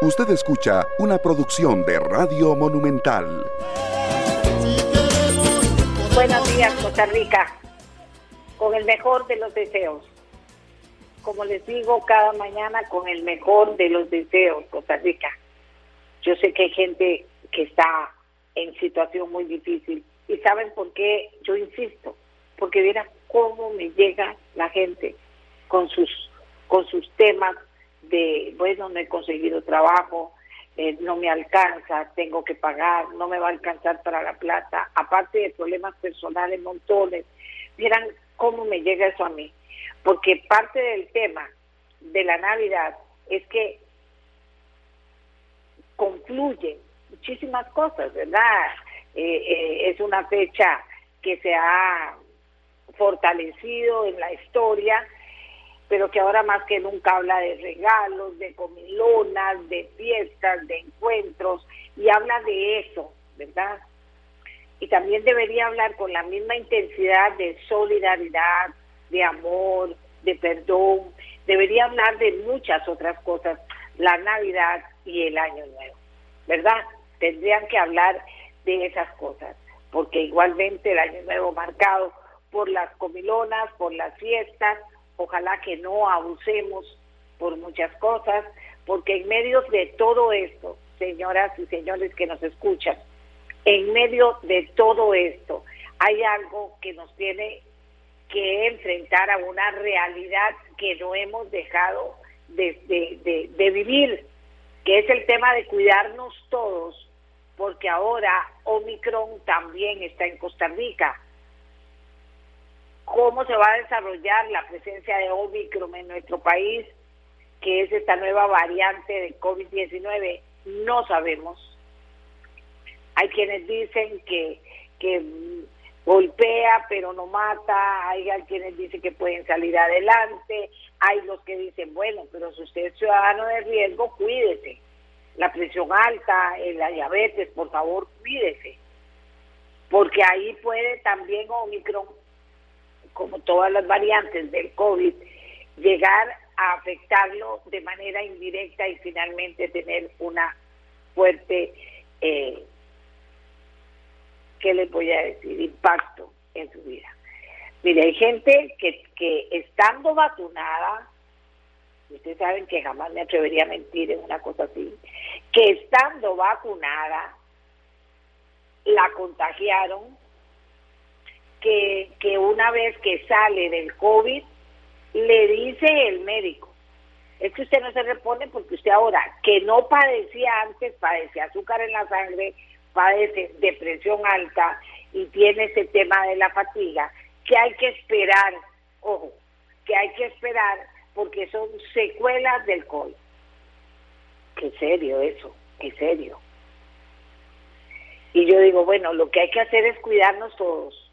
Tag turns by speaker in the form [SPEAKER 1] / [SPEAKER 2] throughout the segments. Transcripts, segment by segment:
[SPEAKER 1] Usted escucha una producción de Radio Monumental.
[SPEAKER 2] Buenos días, Costa Rica. Con el mejor de los deseos. Como les digo cada mañana, con el mejor de los deseos, Costa Rica. Yo sé que hay gente que está en situación muy difícil. ¿Y saben por qué yo insisto? Porque mira cómo me llega la gente con sus, con sus temas de, bueno, no he conseguido trabajo, eh, no me alcanza, tengo que pagar, no me va a alcanzar para la plata, aparte de problemas personales, montones. Miran cómo me llega eso a mí, porque parte del tema de la Navidad es que concluyen muchísimas cosas, ¿verdad? Eh, eh, es una fecha que se ha fortalecido en la historia pero que ahora más que nunca habla de regalos, de comilonas, de fiestas, de encuentros, y habla de eso, ¿verdad? Y también debería hablar con la misma intensidad de solidaridad, de amor, de perdón, debería hablar de muchas otras cosas, la Navidad y el Año Nuevo, ¿verdad? Tendrían que hablar de esas cosas, porque igualmente el Año Nuevo marcado por las comilonas, por las fiestas, ojalá que no abusemos por muchas cosas, porque en medio de todo esto, señoras y señores que nos escuchan, en medio de todo esto hay algo que nos tiene que enfrentar a una realidad que no hemos dejado de, de vivir, que es el tema de cuidarnos todos, porque ahora Omicron también está en Costa Rica cómo se va a desarrollar la presencia de Omicron en nuestro país, que es esta nueva variante de COVID-19, no sabemos. Hay quienes dicen que, que golpea pero no mata, hay quienes dicen que pueden salir adelante, hay los que dicen, bueno, pero si usted es ciudadano de riesgo, cuídese. La presión alta, la diabetes, por favor, cuídese. Porque ahí puede también Omicron como todas las variantes del COVID, llegar a afectarlo de manera indirecta y finalmente tener una fuerte, eh, ¿qué les voy a decir?, impacto en su vida. Mire, hay gente que, que estando vacunada, ustedes saben que jamás me atrevería a mentir en una cosa así, que estando vacunada, la contagiaron que, que una vez que sale del COVID, le dice el médico, es que usted no se repone porque usted ahora, que no padecía antes, padece azúcar en la sangre, padece depresión alta y tiene ese tema de la fatiga, que hay que esperar, ojo, que hay que esperar porque son secuelas del COVID. Qué serio eso, qué serio. Y yo digo, bueno, lo que hay que hacer es cuidarnos todos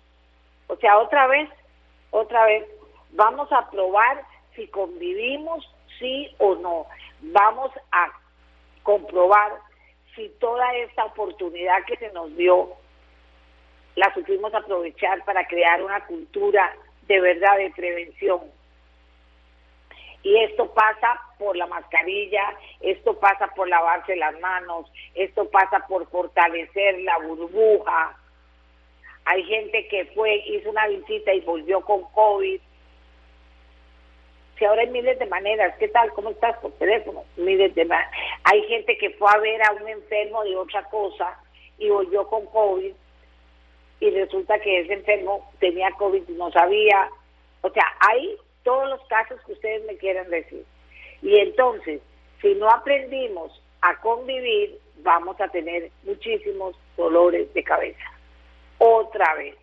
[SPEAKER 2] o sea, otra vez, otra vez, vamos a probar si convivimos, sí o no. Vamos a comprobar si toda esta oportunidad que se nos dio la supimos aprovechar para crear una cultura de verdad de prevención. Y esto pasa por la mascarilla, esto pasa por lavarse las manos, esto pasa por fortalecer la burbuja, hay gente que fue, hizo una visita y volvió con COVID. Si ahora hay miles de maneras, ¿qué tal? ¿Cómo estás por teléfono? Miles de Hay gente que fue a ver a un enfermo de otra cosa y volvió con COVID y resulta que ese enfermo tenía COVID y no sabía. O sea, hay todos los casos que ustedes me quieran decir. Y entonces, si no aprendimos a convivir, vamos a tener muchísimos dolores de cabeza otra vez.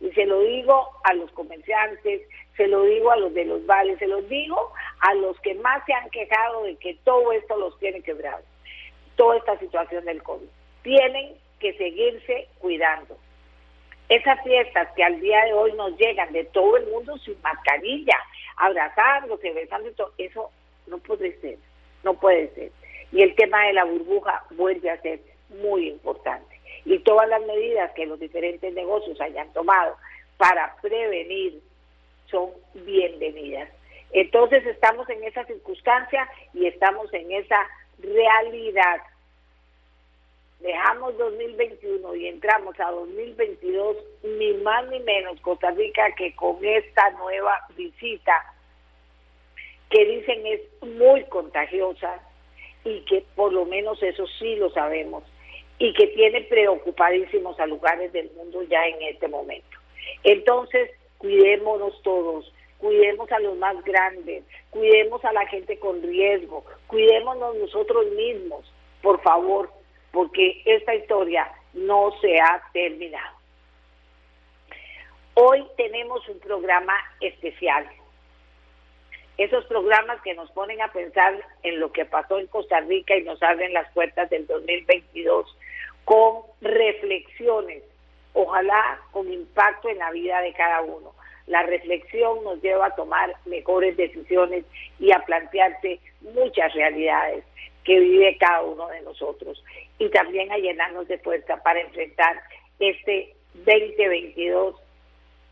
[SPEAKER 2] Y se lo digo a los comerciantes, se lo digo a los de los vales, se lo digo a los que más se han quejado de que todo esto los tiene quebrados, toda esta situación del COVID. Tienen que seguirse cuidando. Esas fiestas que al día de hoy nos llegan de todo el mundo sin mascarilla, abrazándose, besando, todo, eso no puede ser, no puede ser. Y el tema de la burbuja vuelve a ser muy importante y todas las medidas que los diferentes negocios hayan tomado para prevenir son bienvenidas. Entonces estamos en esa circunstancia y estamos en esa realidad. Dejamos 2021 y entramos a 2022, ni más ni menos Costa Rica que con esta nueva visita que dicen es muy contagiosa y que por lo menos eso sí lo sabemos y que tiene preocupadísimos a lugares del mundo ya en este momento. Entonces, cuidémonos todos, cuidemos a los más grandes, cuidemos a la gente con riesgo, cuidémonos nosotros mismos, por favor, porque esta historia no se ha terminado. Hoy tenemos un programa especial. Esos programas que nos ponen a pensar en lo que pasó en Costa Rica y nos abren las puertas del 2022 con reflexiones, ojalá con impacto en la vida de cada uno. La reflexión nos lleva a tomar mejores decisiones y a plantearse muchas realidades que vive cada uno de nosotros y también a llenarnos de fuerza para enfrentar este 2022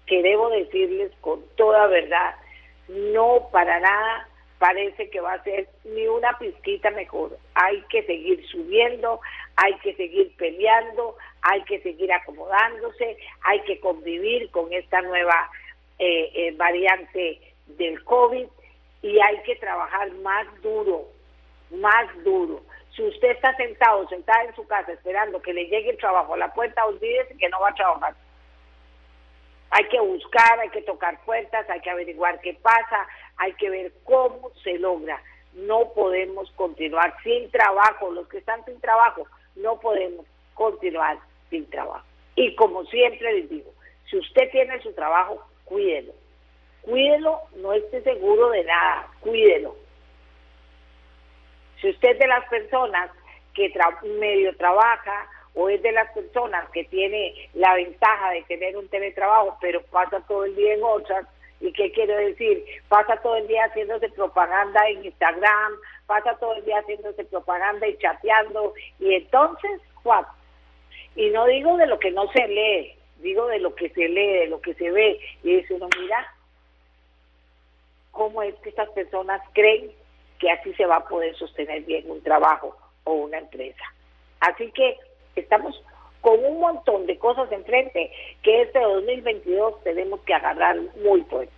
[SPEAKER 2] que debo decirles con toda verdad, no para nada parece que va a ser ni una pizquita mejor. Hay que seguir subiendo, hay que seguir peleando, hay que seguir acomodándose, hay que convivir con esta nueva eh, eh, variante del COVID y hay que trabajar más duro, más duro. Si usted está sentado, sentada en su casa esperando que le llegue el trabajo a la puerta, olvídese que no va a trabajar. Hay que buscar, hay que tocar puertas, hay que averiguar qué pasa, hay que ver cómo se logra. No podemos continuar sin trabajo. Los que están sin trabajo, no podemos continuar sin trabajo. Y como siempre les digo, si usted tiene su trabajo, cuídelo. Cuídelo, no esté seguro de nada, cuídelo. Si usted es de las personas que medio trabaja o es de las personas que tiene la ventaja de tener un teletrabajo, pero pasa todo el día en otras, ¿y qué quiero decir? Pasa todo el día haciéndose propaganda en Instagram, pasa todo el día haciéndose propaganda y chateando, y entonces, ¿cuál? Y no digo de lo que no se lee, digo de lo que se lee, de lo que se ve, y dice uno, mira, ¿cómo es que estas personas creen que así se va a poder sostener bien un trabajo o una empresa? Así que estamos con un montón de cosas enfrente que este 2022 tenemos que agarrar muy fuerte.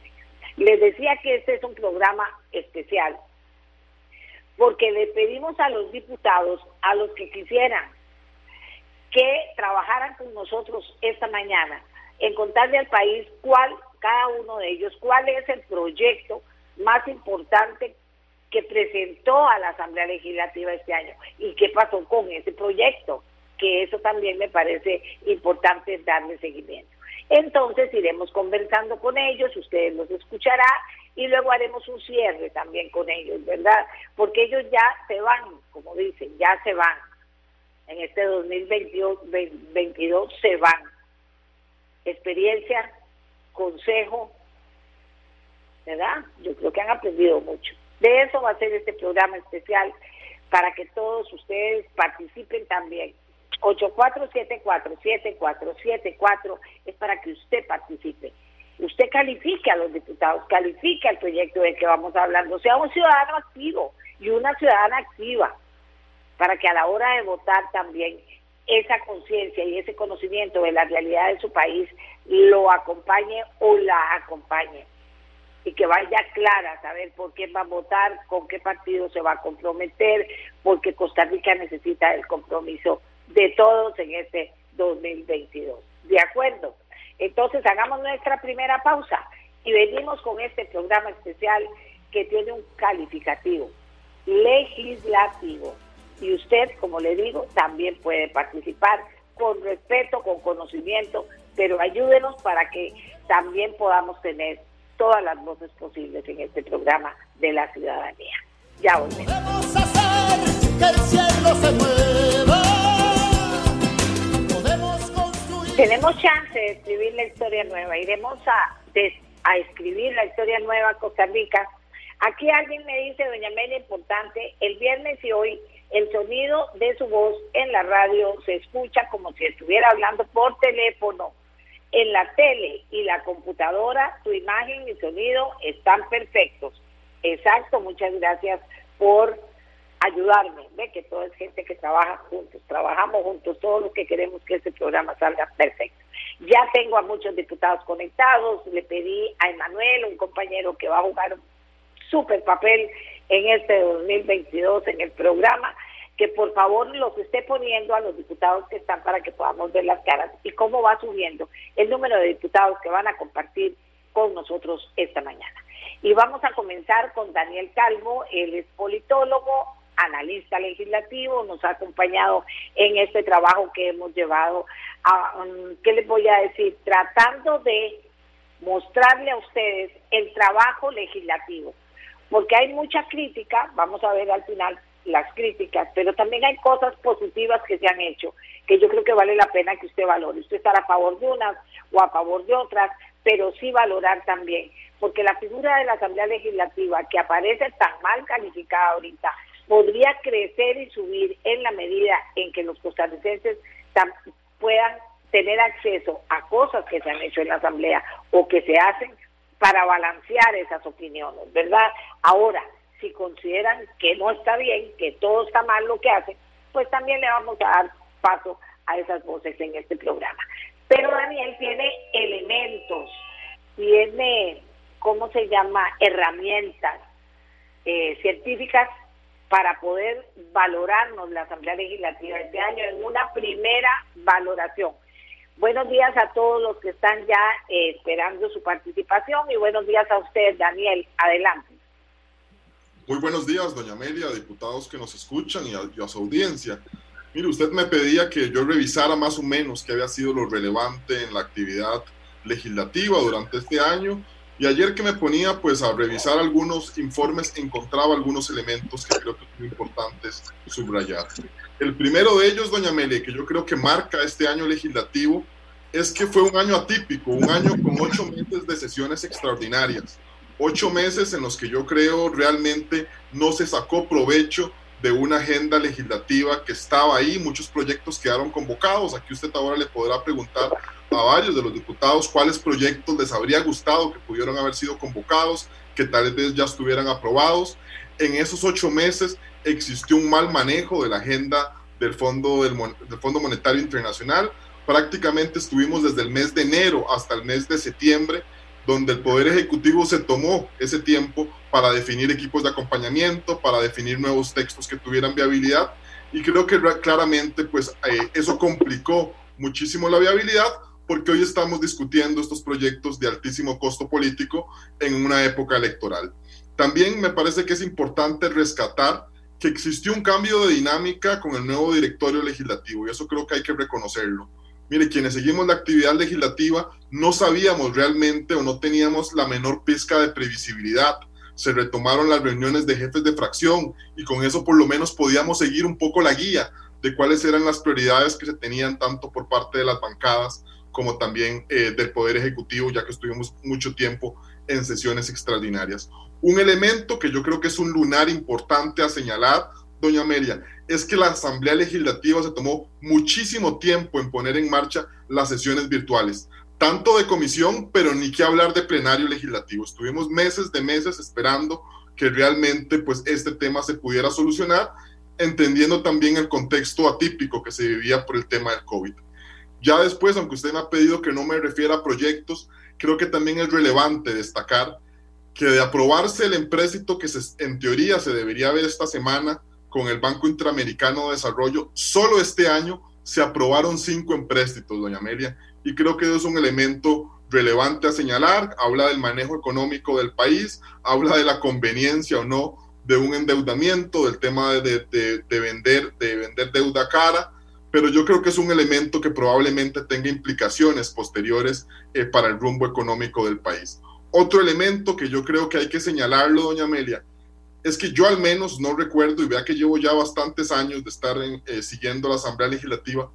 [SPEAKER 2] Les decía que este es un programa especial porque le pedimos a los diputados, a los que quisieran que trabajaran con nosotros esta mañana en contarle al país cuál, cada uno de ellos, cuál es el proyecto más importante que presentó a la Asamblea Legislativa este año y qué pasó con ese proyecto, que eso también me parece importante darle seguimiento. Entonces iremos conversando con ellos, ustedes los escucharán y luego haremos un cierre también con ellos, ¿verdad? Porque ellos ya se van, como dicen, ya se van en este 2022 se van. Experiencia, consejo, ¿verdad? Yo creo que han aprendido mucho. De eso va a ser este programa especial para que todos ustedes participen también. 8474-7474 es para que usted participe. Usted califique a los diputados, califique al proyecto del que vamos hablando, sea un ciudadano activo y una ciudadana activa para que a la hora de votar también esa conciencia y ese conocimiento de la realidad de su país lo acompañe o la acompañe y que vaya clara a saber por qué va a votar, con qué partido se va a comprometer, porque Costa Rica necesita el compromiso de todos en este 2022. ¿De acuerdo? Entonces hagamos nuestra primera pausa y venimos con este programa especial que tiene un calificativo legislativo y usted, como le digo, también puede participar con respeto, con conocimiento, pero ayúdenos para que también podamos tener todas las voces posibles en este programa de la ciudadanía. Ya volvemos. Tenemos chance de escribir la historia nueva. Iremos a, a escribir la historia nueva Costa Rica. Aquí alguien me dice, doña Amelia, importante, el viernes y hoy el sonido de su voz en la radio se escucha como si estuviera hablando por teléfono. En la tele y la computadora, su imagen y sonido están perfectos. Exacto, muchas gracias por ayudarme, ve que todo es gente que trabaja juntos, trabajamos juntos, todos los que queremos que este programa salga perfecto. Ya tengo a muchos diputados conectados, le pedí a Emanuel, un compañero que va a jugar un súper papel en este 2022 en el programa, que por favor los esté poniendo a los diputados que están para que podamos ver las caras y cómo va subiendo el número de diputados que van a compartir con nosotros esta mañana. Y vamos a comenzar con Daniel Calvo, él es politólogo, analista legislativo, nos ha acompañado en este trabajo que hemos llevado a, um, ¿qué les voy a decir? Tratando de mostrarle a ustedes el trabajo legislativo, porque hay mucha crítica, vamos a ver al final las críticas, pero también hay cosas positivas que se han hecho, que yo creo que vale la pena que usted valore. Usted estará a favor de unas o a favor de otras, pero sí valorar también, porque la figura de la Asamblea Legislativa, que aparece tan mal calificada ahorita, podría crecer y subir en la medida en que los costarricenses puedan tener acceso a cosas que se han hecho en la Asamblea o que se hacen para balancear esas opiniones, ¿verdad? Ahora, si consideran que no está bien, que todo está mal lo que hacen, pues también le vamos a dar paso a esas voces en este programa. Pero Daniel tiene elementos, tiene, ¿cómo se llama?, herramientas eh, científicas para poder valorarnos la Asamblea Legislativa este año en una primera valoración. Buenos días a todos los que están ya eh, esperando su participación y buenos días a usted, Daniel. Adelante.
[SPEAKER 3] Muy buenos días, doña Amelia, diputados que nos escuchan y a, su audiencia. Mire, usted me pedía que yo revisara más o menos qué había sido lo relevante en la actividad legislativa durante este año y ayer que me ponía pues a revisar algunos informes encontraba algunos elementos que creo que son importantes subrayar. El primero de ellos, doña Amelia, que yo creo que marca este año legislativo, es que fue un año atípico, un año con ocho meses de sesiones extraordinarias, ocho meses en los que yo creo realmente no se sacó provecho de una agenda legislativa que estaba ahí, muchos proyectos quedaron convocados, aquí usted ahora le podrá preguntar a varios de los diputados cuáles proyectos les habría gustado que pudieran haber sido convocados, que tal vez ya estuvieran aprobados. En esos ocho meses existió un mal manejo de la agenda del Fondo, del, Fondo Monetario Internacional. Prácticamente estuvimos desde el mes de enero hasta el mes de septiembre, donde el Poder Ejecutivo se tomó ese tiempo para definir equipos de acompañamiento, para definir nuevos textos que tuvieran viabilidad. Y creo que claramente pues, eh, eso complicó muchísimo la viabilidad, porque hoy estamos discutiendo estos proyectos de altísimo costo político en una época electoral. También me parece que es importante rescatar que existió un cambio de dinámica con el nuevo directorio legislativo y eso creo que hay que reconocerlo. Mire, quienes seguimos la actividad legislativa no sabíamos realmente o no teníamos la menor pizca de previsibilidad. Se retomaron las reuniones de jefes de fracción y con eso por lo menos podíamos seguir un poco la guía de cuáles eran las prioridades que se tenían tanto por parte de las bancadas como también eh, del Poder Ejecutivo, ya que estuvimos mucho tiempo en sesiones extraordinarias. Un elemento que yo creo que es un lunar importante a señalar, doña Amelia, es que la Asamblea Legislativa se tomó muchísimo tiempo en poner en marcha las sesiones virtuales, tanto de comisión, pero ni que hablar de plenario legislativo. Estuvimos meses de meses esperando que realmente pues este tema se pudiera solucionar, entendiendo también el contexto atípico que se vivía por el tema del COVID. Ya después, aunque usted me ha pedido que no me refiera a proyectos, creo que también es relevante destacar que de aprobarse el empréstito que se, en teoría se debería ver esta semana con el Banco Interamericano de Desarrollo, solo este año se aprobaron cinco empréstitos, doña Amelia, y creo que eso es un elemento relevante a señalar, habla del manejo económico del país, habla de la conveniencia o no de un endeudamiento, del tema de, de vender, de vender deuda cara, pero yo creo que es un elemento que probablemente tenga implicaciones posteriores eh, para el rumbo económico del país. Otro elemento que yo creo que hay que señalarlo, doña Amelia, es que yo al menos no recuerdo, y vea que llevo ya bastantes años de estar eh, siguiendo la Asamblea Legislativa,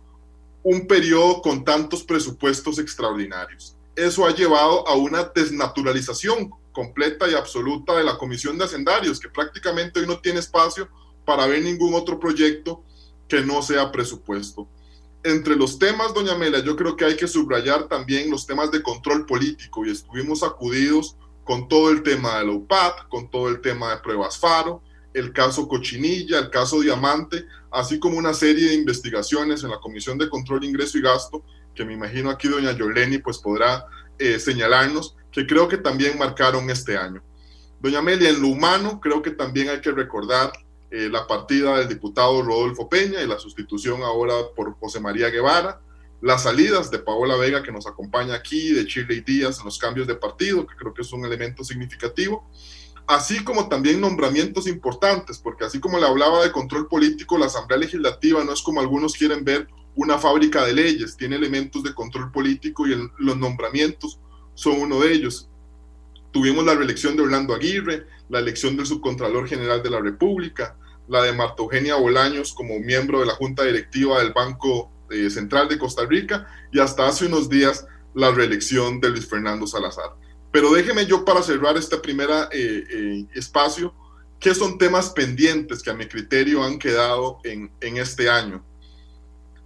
[SPEAKER 3] un periodo con tantos presupuestos extraordinarios. Eso ha llevado a una desnaturalización completa y absoluta de la Comisión de Hacendarios, que prácticamente hoy no tiene espacio para ver ningún otro proyecto que no sea presupuesto. Entre los temas, doña Mela, yo creo que hay que subrayar también los temas de control político y estuvimos acudidos con todo el tema de la UPAD, con todo el tema de pruebas FARO el caso Cochinilla, el caso Diamante, así como una serie de investigaciones en la Comisión de Control, Ingreso y Gasto, que me imagino aquí doña Yoleni pues podrá eh, señalarnos, que creo que también marcaron este año. Doña Amelia, en lo humano, creo que también hay que recordar eh, la partida del diputado Rodolfo Peña y la sustitución ahora por José María Guevara, las salidas de Paola Vega que nos acompaña aquí, de Chile Díaz en los cambios de partido, que creo que es un elemento significativo, así como también nombramientos importantes, porque así como le hablaba de control político, la Asamblea Legislativa no es como algunos quieren ver una fábrica de leyes, tiene elementos de control político y los nombramientos son uno de ellos. Tuvimos la reelección de Orlando Aguirre, la elección del subcontralor general de la República, la de Marta Eugenia Bolaños como miembro de la Junta Directiva del Banco eh, Central de Costa Rica y hasta hace unos días la reelección de Luis Fernando Salazar. Pero déjeme yo para cerrar este primer eh, eh, espacio, ¿qué son temas pendientes que a mi criterio han quedado en, en este año?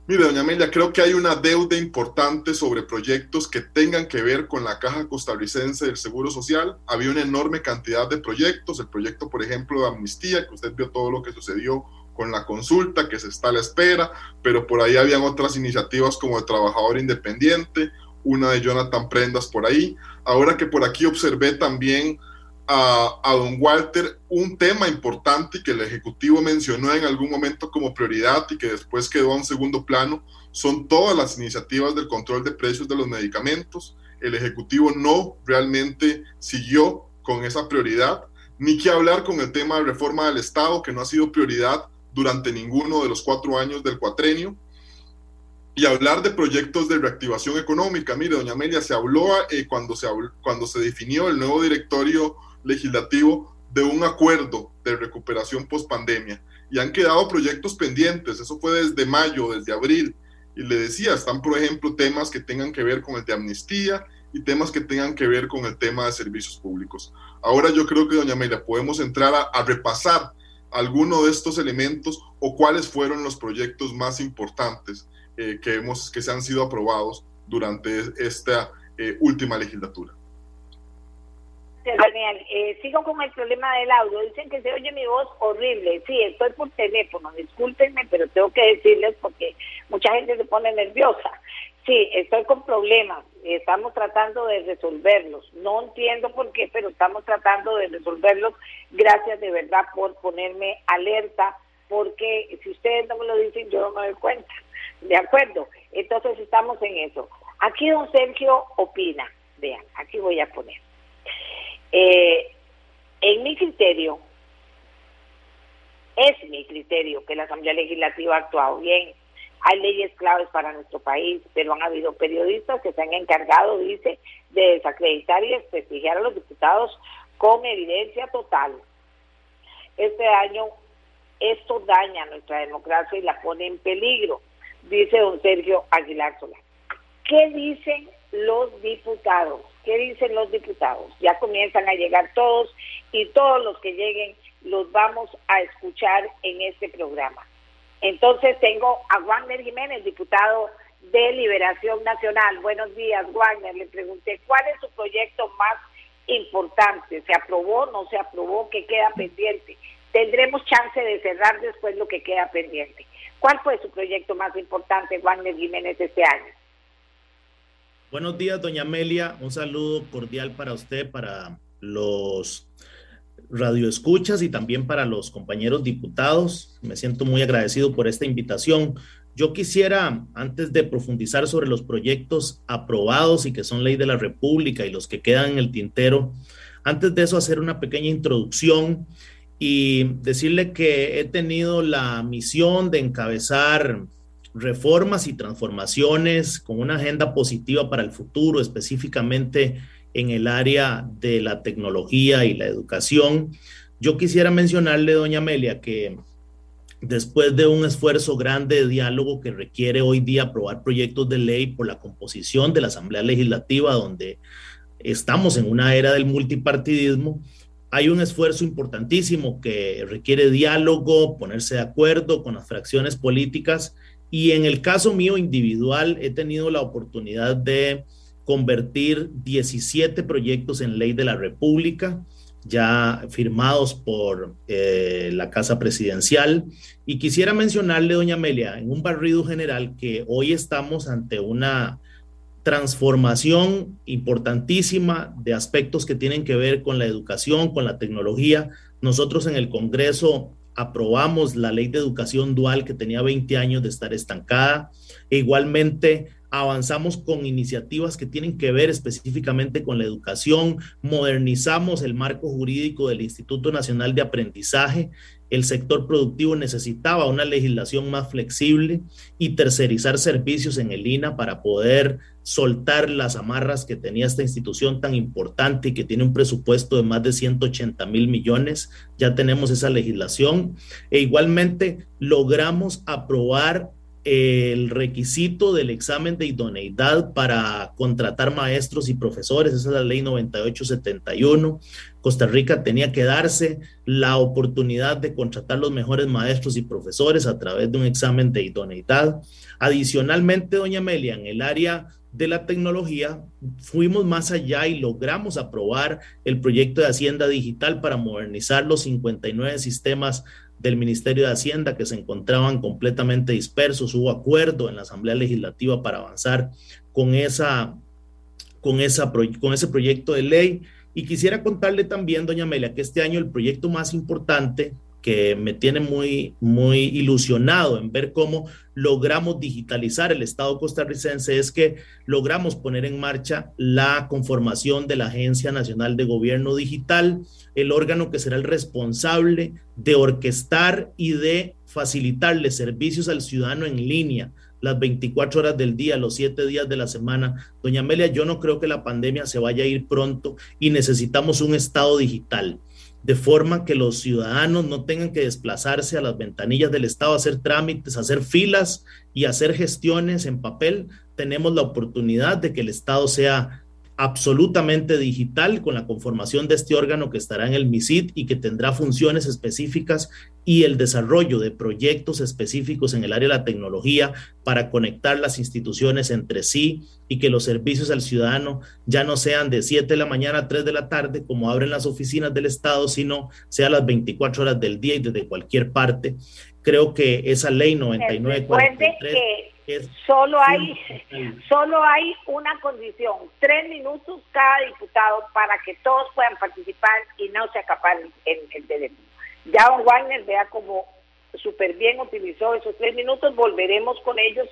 [SPEAKER 3] Mire, doña Amelia, creo que hay una deuda importante sobre proyectos que tengan que ver con la Caja Costarricense del Seguro Social. Había una enorme cantidad de proyectos, el proyecto, por ejemplo, de amnistía, que usted vio todo lo que sucedió con la consulta, que se está a la espera, pero por ahí habían otras iniciativas como el trabajador independiente, una de Jonathan Prendas por ahí. Ahora que por aquí observé también a, don Walter un tema importante que el Ejecutivo mencionó en algún momento como prioridad y que después quedó a un segundo plano, son todas las iniciativas del control de precios de los medicamentos. El Ejecutivo no realmente siguió con esa prioridad, ni que hablar con el tema de reforma del Estado, que no ha sido prioridad durante ninguno de los cuatro años del cuatrenio. Y hablar de proyectos de reactivación económica. Mire, doña Amelia, se habló eh, cuando, se cuando se definió el nuevo directorio legislativo de un acuerdo de recuperación post pandemia y han quedado proyectos pendientes. Eso fue desde mayo, desde abril. Y le decía, están, por ejemplo, temas que tengan que ver con el de amnistía y temas que tengan que ver con el tema de servicios públicos. Ahora yo creo que, doña Amelia, podemos entrar a, a repasar alguno de estos elementos o cuáles fueron los proyectos más importantes eh, que, hemos, que se han sido aprobados durante esta eh, última legislatura.
[SPEAKER 2] Daniel, eh, sigo con el problema del audio. Dicen que se oye mi voz horrible. Sí, estoy por teléfono, discúlpenme, pero tengo que decirles porque mucha gente se pone nerviosa. Sí, estoy con problemas. Estamos tratando de resolverlos. No entiendo por qué, pero estamos tratando de resolverlos. Gracias de verdad por ponerme alerta, porque si ustedes no me lo dicen, yo no me doy cuenta. ¿De acuerdo? Entonces estamos en eso. Aquí don Sergio opina. Vean, aquí voy a poner. Eh, en mi criterio, es mi criterio que la Asamblea Legislativa ha actuado bien hay leyes claves para nuestro país, pero han habido periodistas que se han encargado, dice, de desacreditar y desprestigiar a los diputados con evidencia total. Este año esto daña nuestra democracia y la pone en peligro, dice don Sergio Aguilar Solá. ¿Qué dicen los diputados? ¿Qué dicen los diputados? Ya comienzan a llegar todos y todos los que lleguen los vamos a escuchar en este programa. Entonces tengo a Wagner Jiménez, diputado de Liberación Nacional. Buenos días, Wagner. Le pregunté cuál es su proyecto más importante. ¿Se aprobó? ¿No se aprobó? ¿Qué queda pendiente? Tendremos chance de cerrar después lo que queda pendiente. ¿Cuál fue su proyecto más importante, Wagner Jiménez, este año?
[SPEAKER 4] Buenos días, doña Amelia. Un saludo cordial para usted, para los radioescuchas y también para los compañeros diputados. Me siento muy agradecido por esta invitación. Yo quisiera, antes de profundizar sobre los proyectos aprobados y que son ley de la República y los que quedan en el tintero, antes de eso hacer una pequeña introducción y decirle que he tenido la misión de encabezar reformas y transformaciones con una agenda positiva para el futuro, específicamente en el área de la tecnología y la educación. Yo quisiera mencionarle, doña Amelia, que después de un esfuerzo grande de diálogo que requiere hoy día aprobar proyectos de ley por la composición de la Asamblea Legislativa, donde estamos en una era del multipartidismo, hay un esfuerzo importantísimo que requiere diálogo, ponerse de acuerdo con las fracciones políticas y en el caso mío individual he tenido la oportunidad de convertir 17 proyectos en ley de la República. ya firmados por eh, la Casa Presidencial. Y quisiera mencionarle, doña Amelia, en un barrido general, que hoy estamos ante una transformación importantísima de aspectos que tienen que ver con la educación, con la tecnología. Nosotros en el Congreso aprobamos la ley de educación dual que tenía 20 años de estar estancada. E igualmente avanzamos con iniciativas que tienen que ver específicamente con la educación, modernizamos el marco jurídico del Instituto Nacional de Aprendizaje, el sector productivo necesitaba una legislación más flexible y tercerizar servicios en el INA para poder soltar las amarras que tenía esta institución tan importante y que tiene un presupuesto de más de 180 mil millones. Ya tenemos esa legislación e igualmente logramos aprobar el requisito del examen de idoneidad para contratar maestros y profesores, esa es la ley 9871. Costa Rica tenía que darse la oportunidad de contratar los mejores maestros y profesores a través de un examen de idoneidad. Adicionalmente, doña Amelia, en el área de la tecnología, fuimos más allá y logramos aprobar el proyecto de Hacienda Digital para modernizar los 59 sistemas del Ministerio de Hacienda que se encontraban completamente dispersos. Hubo acuerdo en la Asamblea Legislativa para avanzar con, esa, con, esa, con ese proyecto de ley. Y quisiera contarle también, doña Amelia, que este año el proyecto más importante que me tiene muy, muy ilusionado en ver cómo logramos digitalizar el Estado costarricense es que logramos poner en marcha la conformación de la Agencia Nacional de Gobierno Digital, el órgano que será el responsable de orquestar y de facilitarle servicios al ciudadano en línea las 24 horas del día, los 7 días de la semana. Doña Amelia, yo no creo que la pandemia se vaya a ir pronto y necesitamos un Estado digital de forma que los ciudadanos no tengan que desplazarse a las ventanillas del Estado, hacer trámites, hacer filas y hacer gestiones en papel, tenemos la oportunidad de que el Estado sea absolutamente digital con la conformación de este órgano que estará en el MISID y que tendrá funciones específicas y el desarrollo de proyectos específicos en el área de la tecnología para conectar las instituciones entre sí y que los servicios al ciudadano ya no sean de 7 de la mañana a 3 de la tarde como abren las oficinas del Estado, sino sea las 24 horas del día y desde cualquier parte. Creo que esa ley 9943
[SPEAKER 2] solo hay, solo hay una condición, tres minutos cada diputado para que todos puedan participar y no se acaparen en el derecho. Ya Don Wagner vea como súper bien utilizó esos tres minutos, volveremos con ellos.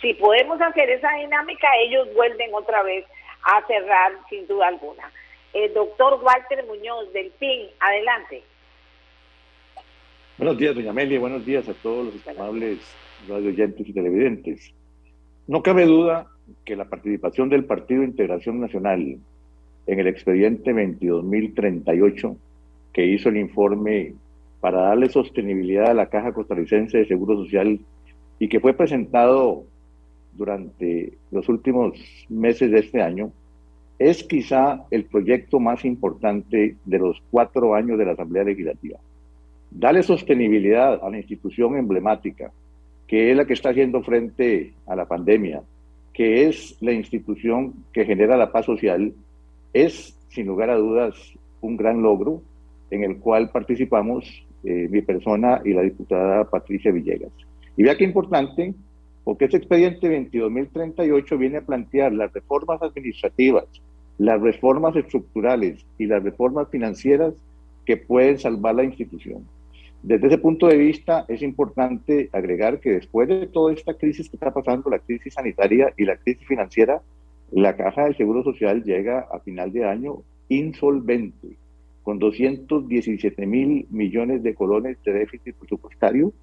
[SPEAKER 2] Si podemos hacer esa dinámica, ellos vuelven otra vez a cerrar sin duda alguna. El doctor Walter Muñoz del PIN, adelante.
[SPEAKER 5] Buenos días, doña Amelia, buenos días a todos los amables radio oyentes y televidentes. No cabe duda que la participación del Partido Integración Nacional en el expediente 22.038 que hizo el informe para darle sostenibilidad a la Caja Costarricense de Seguro Social y que fue presentado durante los últimos meses de este año, es quizá el proyecto más importante de los cuatro años de la Asamblea Legislativa. Darle sostenibilidad a la institución emblemática que es la que está haciendo frente a la pandemia, que es la institución que genera la paz social, es sin lugar a dudas un gran logro en el cual participamos eh, mi persona y la diputada Patricia Villegas. Y vea qué importante, porque este expediente 22.038 viene a plantear las reformas administrativas, las reformas estructurales y las reformas financieras que pueden salvar la institución. Desde ese punto de vista, es importante agregar que después de toda esta crisis que está pasando, la crisis sanitaria y la crisis financiera, la Caja del Seguro Social llega a final de año insolvente, con 217 mil millones de colones de déficit presupuestario,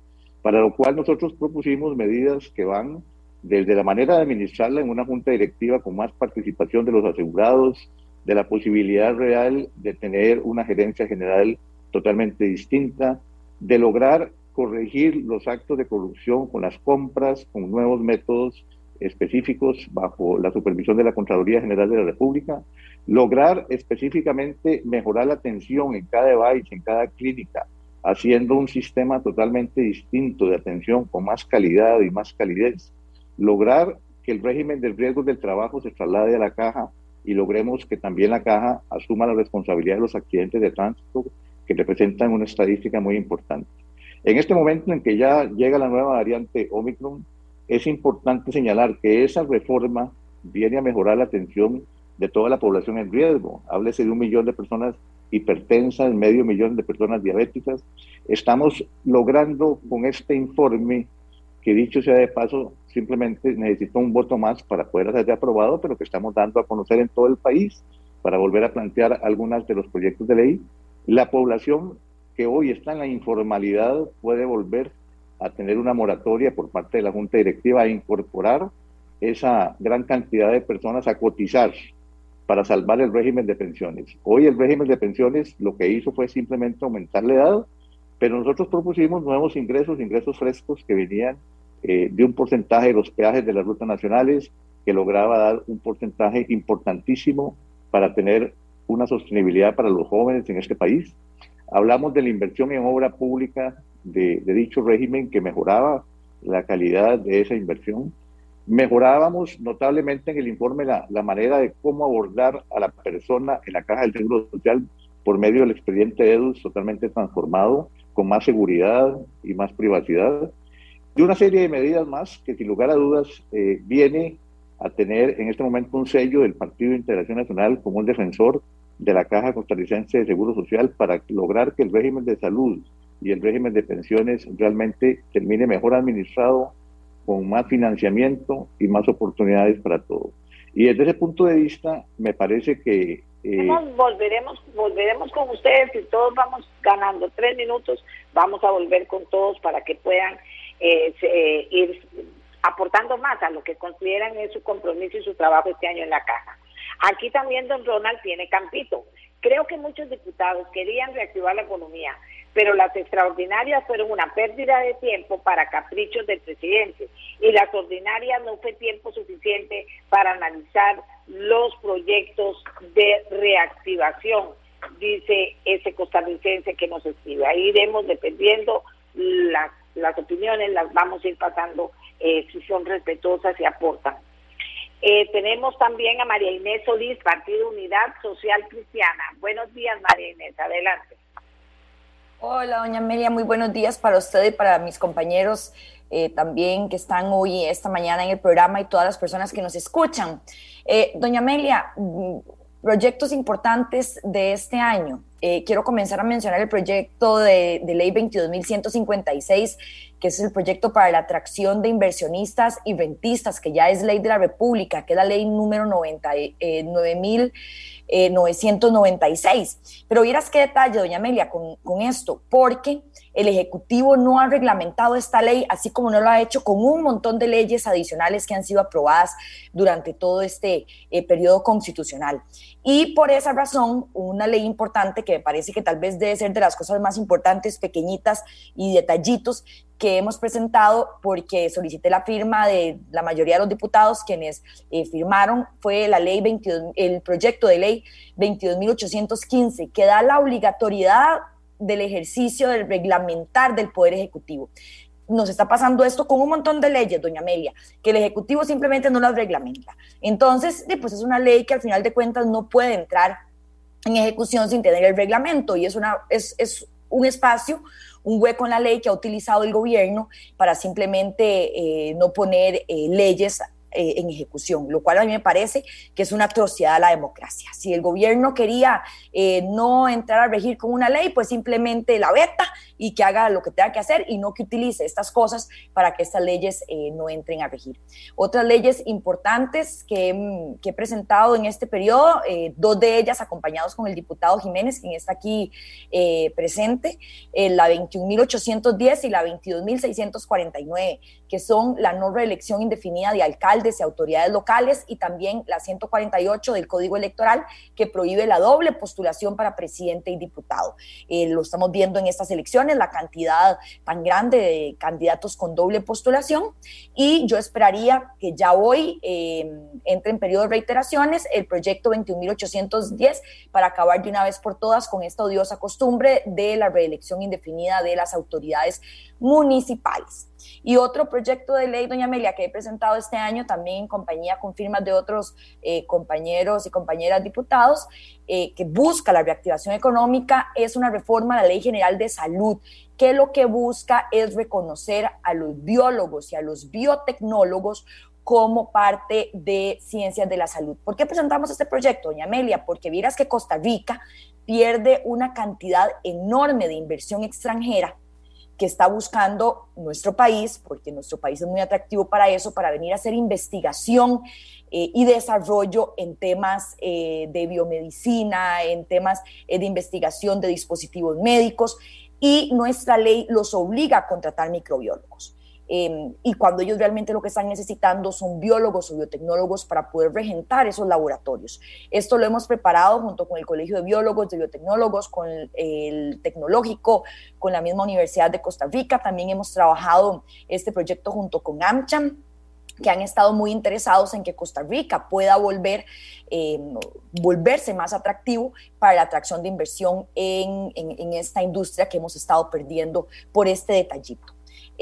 [SPEAKER 5] para lo cual nosotros propusimos medidas que van desde la manera de administrarla en una junta directiva con más participación de los asegurados, de la posibilidad real de tener una gerencia general totalmente distinta, de lograr corregir los actos de corrupción con las compras, con nuevos métodos específicos bajo la supervisión de la Contraloría General de la República, lograr específicamente mejorar la atención en cada device, en cada clínica, haciendo un sistema totalmente distinto de atención con más calidad y más calidez, lograr que el régimen del riesgo del trabajo se traslade a la caja y logremos que también la caja asuma la responsabilidad de los accidentes de tránsito que representan una estadística muy importante. En este momento en que ya llega la nueva variante Omicron, es importante señalar que esa reforma viene a mejorar la atención de toda la población en riesgo. Háblese de un millón de personas hipertensas, medio millón de personas diabéticas. Estamos logrando con este informe, que dicho sea de paso, simplemente necesita un voto más para poder ser aprobado, pero que estamos dando a conocer en todo el país para volver a plantear algunas de los proyectos de ley. La población que hoy está en la informalidad puede volver a tener una moratoria por parte de la Junta Directiva a incorporar esa gran cantidad de personas a cotizar para salvar el régimen de pensiones. Hoy el régimen de pensiones lo que hizo fue simplemente aumentar la edad, pero nosotros propusimos nuevos ingresos, ingresos frescos que venían eh, de un porcentaje de los peajes de las rutas nacionales que lograba dar un porcentaje importantísimo para tener una sostenibilidad para los jóvenes en este país. Hablamos de la inversión en obra pública de, dicho régimen que mejoraba la calidad de esa inversión. Mejorábamos notablemente en el informe la, la, manera de cómo abordar a la persona en la caja del Seguro Social por medio del expediente EDUS totalmente transformado, con más seguridad y más privacidad. Y una serie de medidas más que sin lugar a dudas eh, viene a tener en este momento un sello del Partido de Integración Nacional como un defensor de la Caja Costarricense de Seguro Social para lograr que el régimen de salud y el régimen de pensiones realmente termine mejor administrado, con más financiamiento y más oportunidades para todos. Y desde ese punto de vista, me parece que...
[SPEAKER 2] Eh, volveremos, volveremos con ustedes y todos vamos ganando tres minutos, vamos a volver con todos para que puedan eh, eh, ir aportando más a lo que consideran es su compromiso y su trabajo este año en la caja. Aquí también don Ronald tiene campito. Creo que muchos diputados querían reactivar la economía, pero las extraordinarias fueron una pérdida de tiempo para caprichos del presidente y las ordinarias no fue tiempo suficiente para analizar los proyectos de reactivación, dice ese costarricense que nos escribe. Ahí iremos dependiendo las, las opiniones, las vamos a ir pasando eh, si son respetuosas y aportan. Eh, tenemos también a María Inés Solís, Partido Unidad Social Cristiana. Buenos días, María Inés, adelante.
[SPEAKER 6] Hola, doña Amelia, muy buenos días para usted y para mis compañeros eh, también que están hoy, esta mañana en el programa y todas las personas que nos escuchan. Eh, doña Amelia, proyectos importantes de este año. quiero comenzar a mencionar el proyecto de, de ley 22.156 que es el proyecto para la atracción de inversionistas y rentistas, que ya es ley de la República, que es la ley número 99.996. Eh, Pero vieras qué detalle, doña Amelia, con, con esto, porque el Ejecutivo no ha reglamentado esta ley, así como no lo ha hecho con un montón de leyes adicionales que han sido aprobadas durante todo este eh, periodo constitucional. Y por esa razón, una ley importante que me parece que tal vez debe ser de las cosas más importantes, pequeñitas y detallitos que hemos presentado porque solicité la firma de la mayoría de los diputados quienes eh, firmaron fue la ley 22, el proyecto de ley 22.815 que da la obligatoriedad del ejercicio del reglamentar del Poder Ejecutivo. Nos está pasando esto con un montón de leyes, doña Amelia, que el Ejecutivo simplemente no las reglamenta. Entonces, pues es una ley que al final de cuentas no puede entrar en ejecución sin tener el reglamento y es, una, es, es un espacio, un hueco en la ley que ha utilizado el gobierno para simplemente eh, no poner eh, leyes eh, en ejecución, lo cual a mí me parece que es una atrocidad a la democracia. Si el gobierno quería eh, no entrar a regir con una ley, pues simplemente la veta y que haga lo que tenga que hacer y no que utilice estas cosas para que estas leyes eh, no entren a regir. Otras leyes importantes que, mm, que he presentado en este periodo, dos de ellas acompañados con el diputado Jiménez, quien está aquí presente, la 21.810 y la 22.649, que son la no reelección indefinida de alcalde y autoridades locales y también la 148 del Código Electoral que prohíbe la doble postulación para presidente y diputado. Eh, lo estamos viendo en estas elecciones la cantidad tan grande de candidatos con doble postulación y yo esperaría que ya hoy eh, entre en periodo de reiteraciones el proyecto 21.810 para acabar de una vez por todas con esta odiosa costumbre de la reelección indefinida de las autoridades municipales. Y otro proyecto de ley, doña Amelia, que he presentado este año también en compañía con firmas de otros eh, compañeros y compañeras diputados, eh, que busca la reactivación económica, es una reforma a la Ley General de Salud, que lo que busca es reconocer a los biólogos y a los biotecnólogos como parte de ciencias de la salud. ¿Por qué presentamos este proyecto, doña Amelia? Porque vieras que Costa Rica pierde una cantidad enorme de inversión extranjera que está buscando nuestro país, porque nuestro país es muy atractivo para eso, para venir a hacer investigación eh, y desarrollo en temas eh, de biomedicina, en temas eh, de investigación de dispositivos médicos, y nuestra ley los obliga a contratar microbiólogos. Em, y cuando ellos realmente lo que están necesitando son biólogos o biotecnólogos para poder regentar esos laboratorios. Esto lo hemos preparado junto con el Colegio de Biólogos, de Biotecnólogos, con el, Tecnológico, con la misma Universidad de Costa Rica. También hemos trabajado este proyecto junto con AmCham que han estado muy interesados en que Costa Rica pueda volver, em, volverse más atractivo para la atracción de inversión en, en, esta industria que hemos estado perdiendo por este detallito.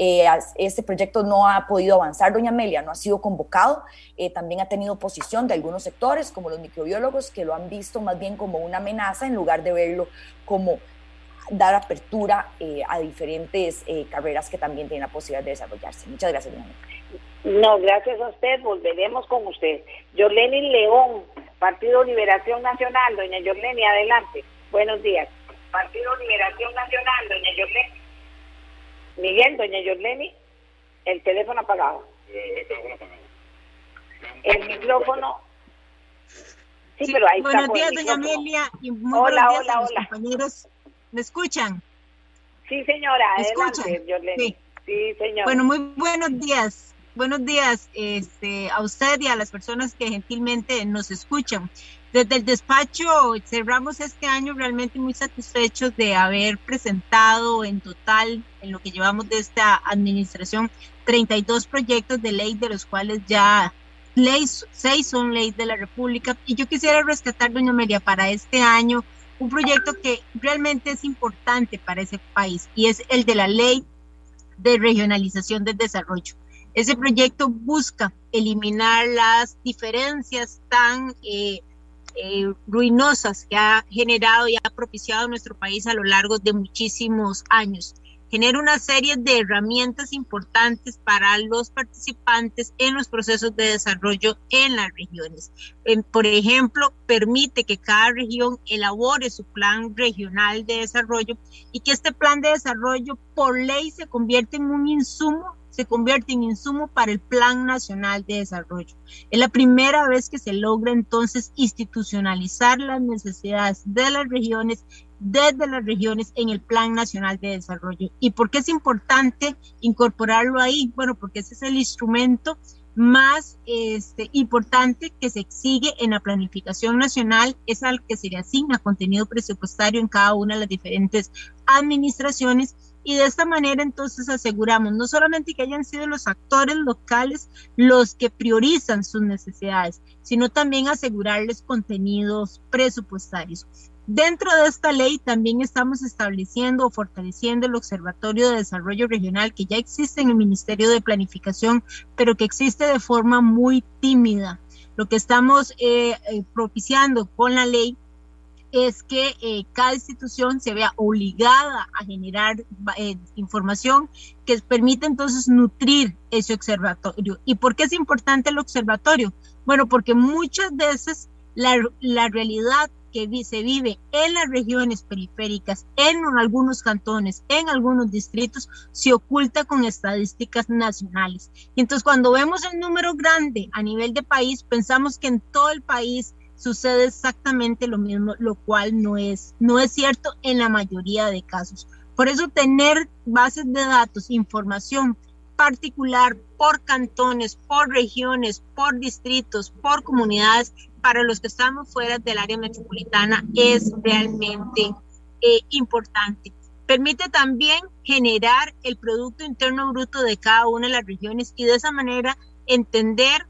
[SPEAKER 6] Eh, este proyecto no ha podido avanzar, doña Amelia, no ha sido convocado. Eh, también ha tenido oposición de algunos sectores, como los microbiólogos, que lo han visto más bien como una amenaza en lugar de verlo como dar apertura eh, a diferentes carreras que también tienen la posibilidad de desarrollarse. Muchas gracias, doña
[SPEAKER 2] Amelia. No, gracias a usted. Volveremos con usted. Yorleni León, Partido Liberación Nacional. Doña Yorleni, adelante. Buenos días. Partido Liberación Nacional, doña Yorleni. Miguel, doña Yorleni, el teléfono apagado. El micrófono.
[SPEAKER 7] Sí, pero ahí buenos días, doña Amelia, y muy hola, buenos días hola, a los compañeros. ¿Me escuchan?
[SPEAKER 2] Sí, señora, ¿Me adelante, Yorleni. Sí. señora.
[SPEAKER 7] Bueno, muy buenos días. Buenos días este, a usted y a las personas que gentilmente nos escuchan. Desde el despacho cerramos este año realmente muy satisfechos de haber presentado en total, en lo que llevamos de esta administración, 32 proyectos de ley, de los cuales ya seis, seis son leyes de la República. Y yo quisiera rescatar, doña María, para este año un proyecto que realmente es importante para ese país y es el de la ley de regionalización del desarrollo. Ese proyecto busca eliminar las diferencias tan eh, eh, ruinosas que ha generado y ha propiciado nuestro país a lo largo de muchísimos años. Genera una serie de herramientas importantes para los participantes en los procesos de desarrollo en las regiones. por ejemplo, permite que cada región elabore su plan regional de desarrollo y que este plan de desarrollo por ley se convierte en un insumo se convierte en insumo para el Plan Nacional de Desarrollo. Es la primera vez que se logra entonces institucionalizar las necesidades de las regiones desde las regiones en el Plan Nacional de Desarrollo. ¿Y por qué es importante incorporarlo ahí? Bueno, porque ese es el instrumento más este, importante que se exige en la planificación nacional, es al que se le asigna contenido presupuestario en cada una de las diferentes administraciones y de esta manera entonces aseguramos no solamente que hayan sido los actores locales los que priorizan sus necesidades, sino también asegurarles contenidos presupuestarios. Dentro de esta ley también estamos estableciendo o fortaleciendo el Observatorio de Desarrollo Regional que ya existe en el Ministerio de Planificación, pero que existe de forma muy tímida. Lo que estamos eh, eh, propiciando con la ley es que eh, cada institución se vea obligada a generar eh, información que permite entonces nutrir ese observatorio. ¿Y por qué es importante el observatorio? Bueno, porque muchas veces la, la realidad que se vive en las regiones periféricas, en algunos cantones, en algunos distritos, se oculta con estadísticas nacionales. Y entonces cuando vemos el número grande a nivel de país, pensamos que en todo el país sucede exactamente lo mismo, lo cual no es, no es cierto en la mayoría de casos. Por eso tener bases de datos, información particular por cantones, por regiones, por distritos, por comunidades, para los que estamos fuera del área metropolitana es realmente eh, importante. Permite también generar el Producto Interno Bruto de cada una de las regiones y de esa manera entender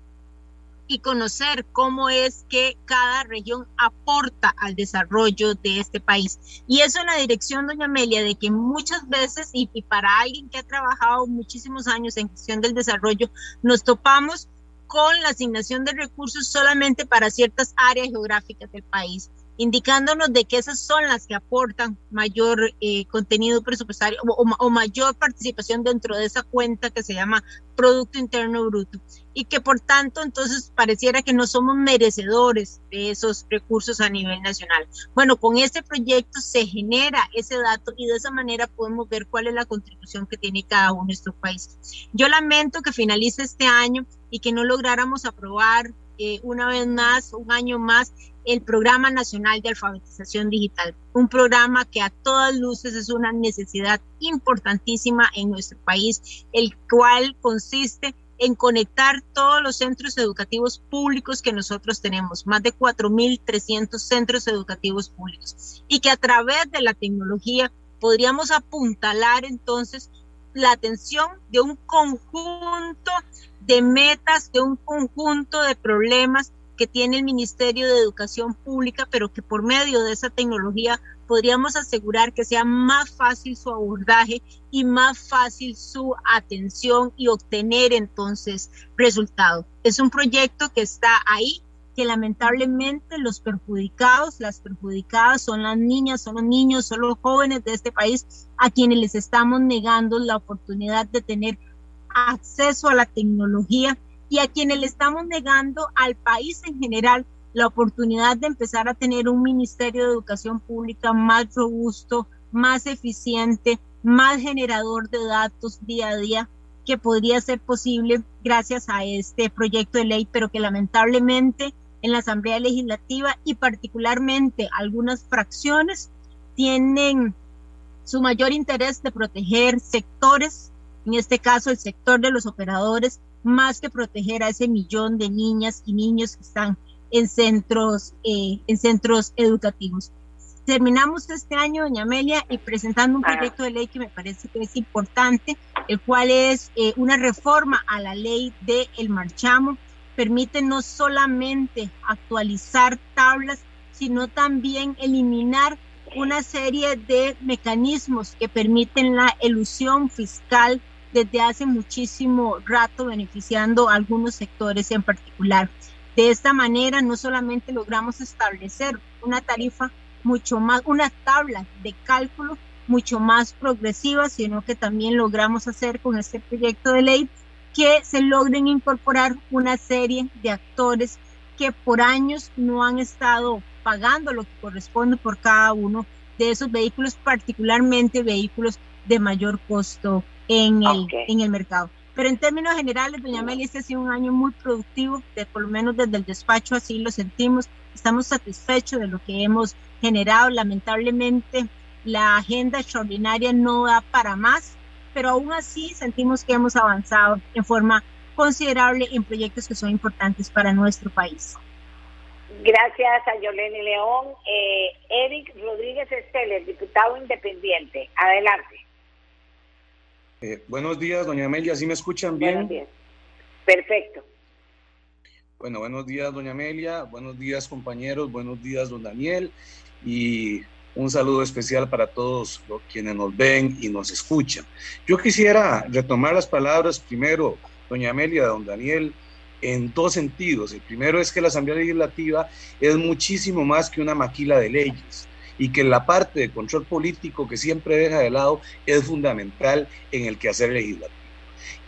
[SPEAKER 7] y conocer cómo es que cada región aporta al desarrollo de este país. Y eso en la dirección, doña Amelia, de que muchas veces, y, para alguien que ha trabajado muchísimos años en gestión del desarrollo, nos topamos con la asignación de recursos solamente para ciertas áreas geográficas del país indicándonos de que esas son las que aportan mayor eh, contenido presupuestario o, mayor participación dentro de esa cuenta que se llama Producto Interno Bruto y que por tanto entonces pareciera que no somos merecedores de esos recursos a nivel nacional. Bueno, con este proyecto se genera ese dato y de esa manera podemos ver cuál es la contribución que tiene cada uno de estos países. Yo lamento que finalice este año y que no lográramos aprobar eh, una vez más, un año más, el Programa Nacional de Alfabetización Digital, un programa que a todas luces es una necesidad importantísima en nuestro país, el cual consiste en conectar todos los centros educativos públicos que nosotros tenemos, más de 4.300 centros educativos públicos, y que a través de la tecnología podríamos apuntalar entonces la atención de un conjunto de metas, de un conjunto de problemas que tiene el Ministerio de Educación Pública, pero que por medio de esa tecnología podríamos asegurar que sea más fácil su abordaje y más fácil su atención y obtener entonces resultados. Es un proyecto que está ahí, que lamentablemente los perjudicados, las perjudicadas son las niñas, son los niños, son los jóvenes de este país a quienes les estamos negando la oportunidad de tener acceso a la tecnología y a quienes le estamos negando al país en general la oportunidad de empezar a tener un Ministerio de Educación Pública más robusto, más eficiente, más generador de datos día a día, que podría ser posible gracias a este proyecto de ley, pero que lamentablemente en la Asamblea Legislativa y particularmente algunas fracciones tienen su mayor interés de proteger sectores, en este caso el sector de los operadores, más que proteger a ese millón de niñas y niños que están en centros, eh, en centros educativos. Terminamos este año, doña Amelia, y presentando un proyecto de ley que me parece que es importante, el cual es eh, una reforma a la ley de el marchamo. Permite no solamente actualizar tablas, sino también eliminar una serie de mecanismos que permiten la elusión fiscal desde hace muchísimo rato beneficiando a algunos sectores en particular. De esta manera no solamente logramos establecer una tarifa mucho más, una tabla de cálculo mucho más progresiva, sino que también logramos hacer con este proyecto de ley que se logren incorporar una serie de actores que por años no han estado pagando lo que corresponde por cada uno de esos vehículos, particularmente vehículos de mayor costo en el, en el mercado. Pero en términos generales, doña Meli, este ha sido un año muy productivo, de, por lo menos desde el despacho así lo sentimos. Estamos satisfechos de lo que hemos generado. Lamentablemente, la agenda extraordinaria no da para más, pero aún así sentimos que hemos avanzado en forma considerable en proyectos que son importantes para nuestro país.
[SPEAKER 2] Gracias a Yolene León. Eh, Eric Rodríguez Esteles, diputado independiente. Adelante.
[SPEAKER 8] Eh, buenos días, doña Amelia, ¿sí me escuchan bien?
[SPEAKER 2] Buenos días. Perfecto.
[SPEAKER 8] Bueno, buenos días, doña Amelia, buenos días, compañeros, buenos días, don Daniel, y un saludo especial para todos los quienes nos ven y nos escuchan. Yo quisiera retomar las palabras primero, doña Amelia, don Daniel, en dos sentidos. El primero es que la Asamblea Legislativa es muchísimo más que una maquila de leyes y que la parte de control político que siempre deja de lado es fundamental en el quehacer legislativo.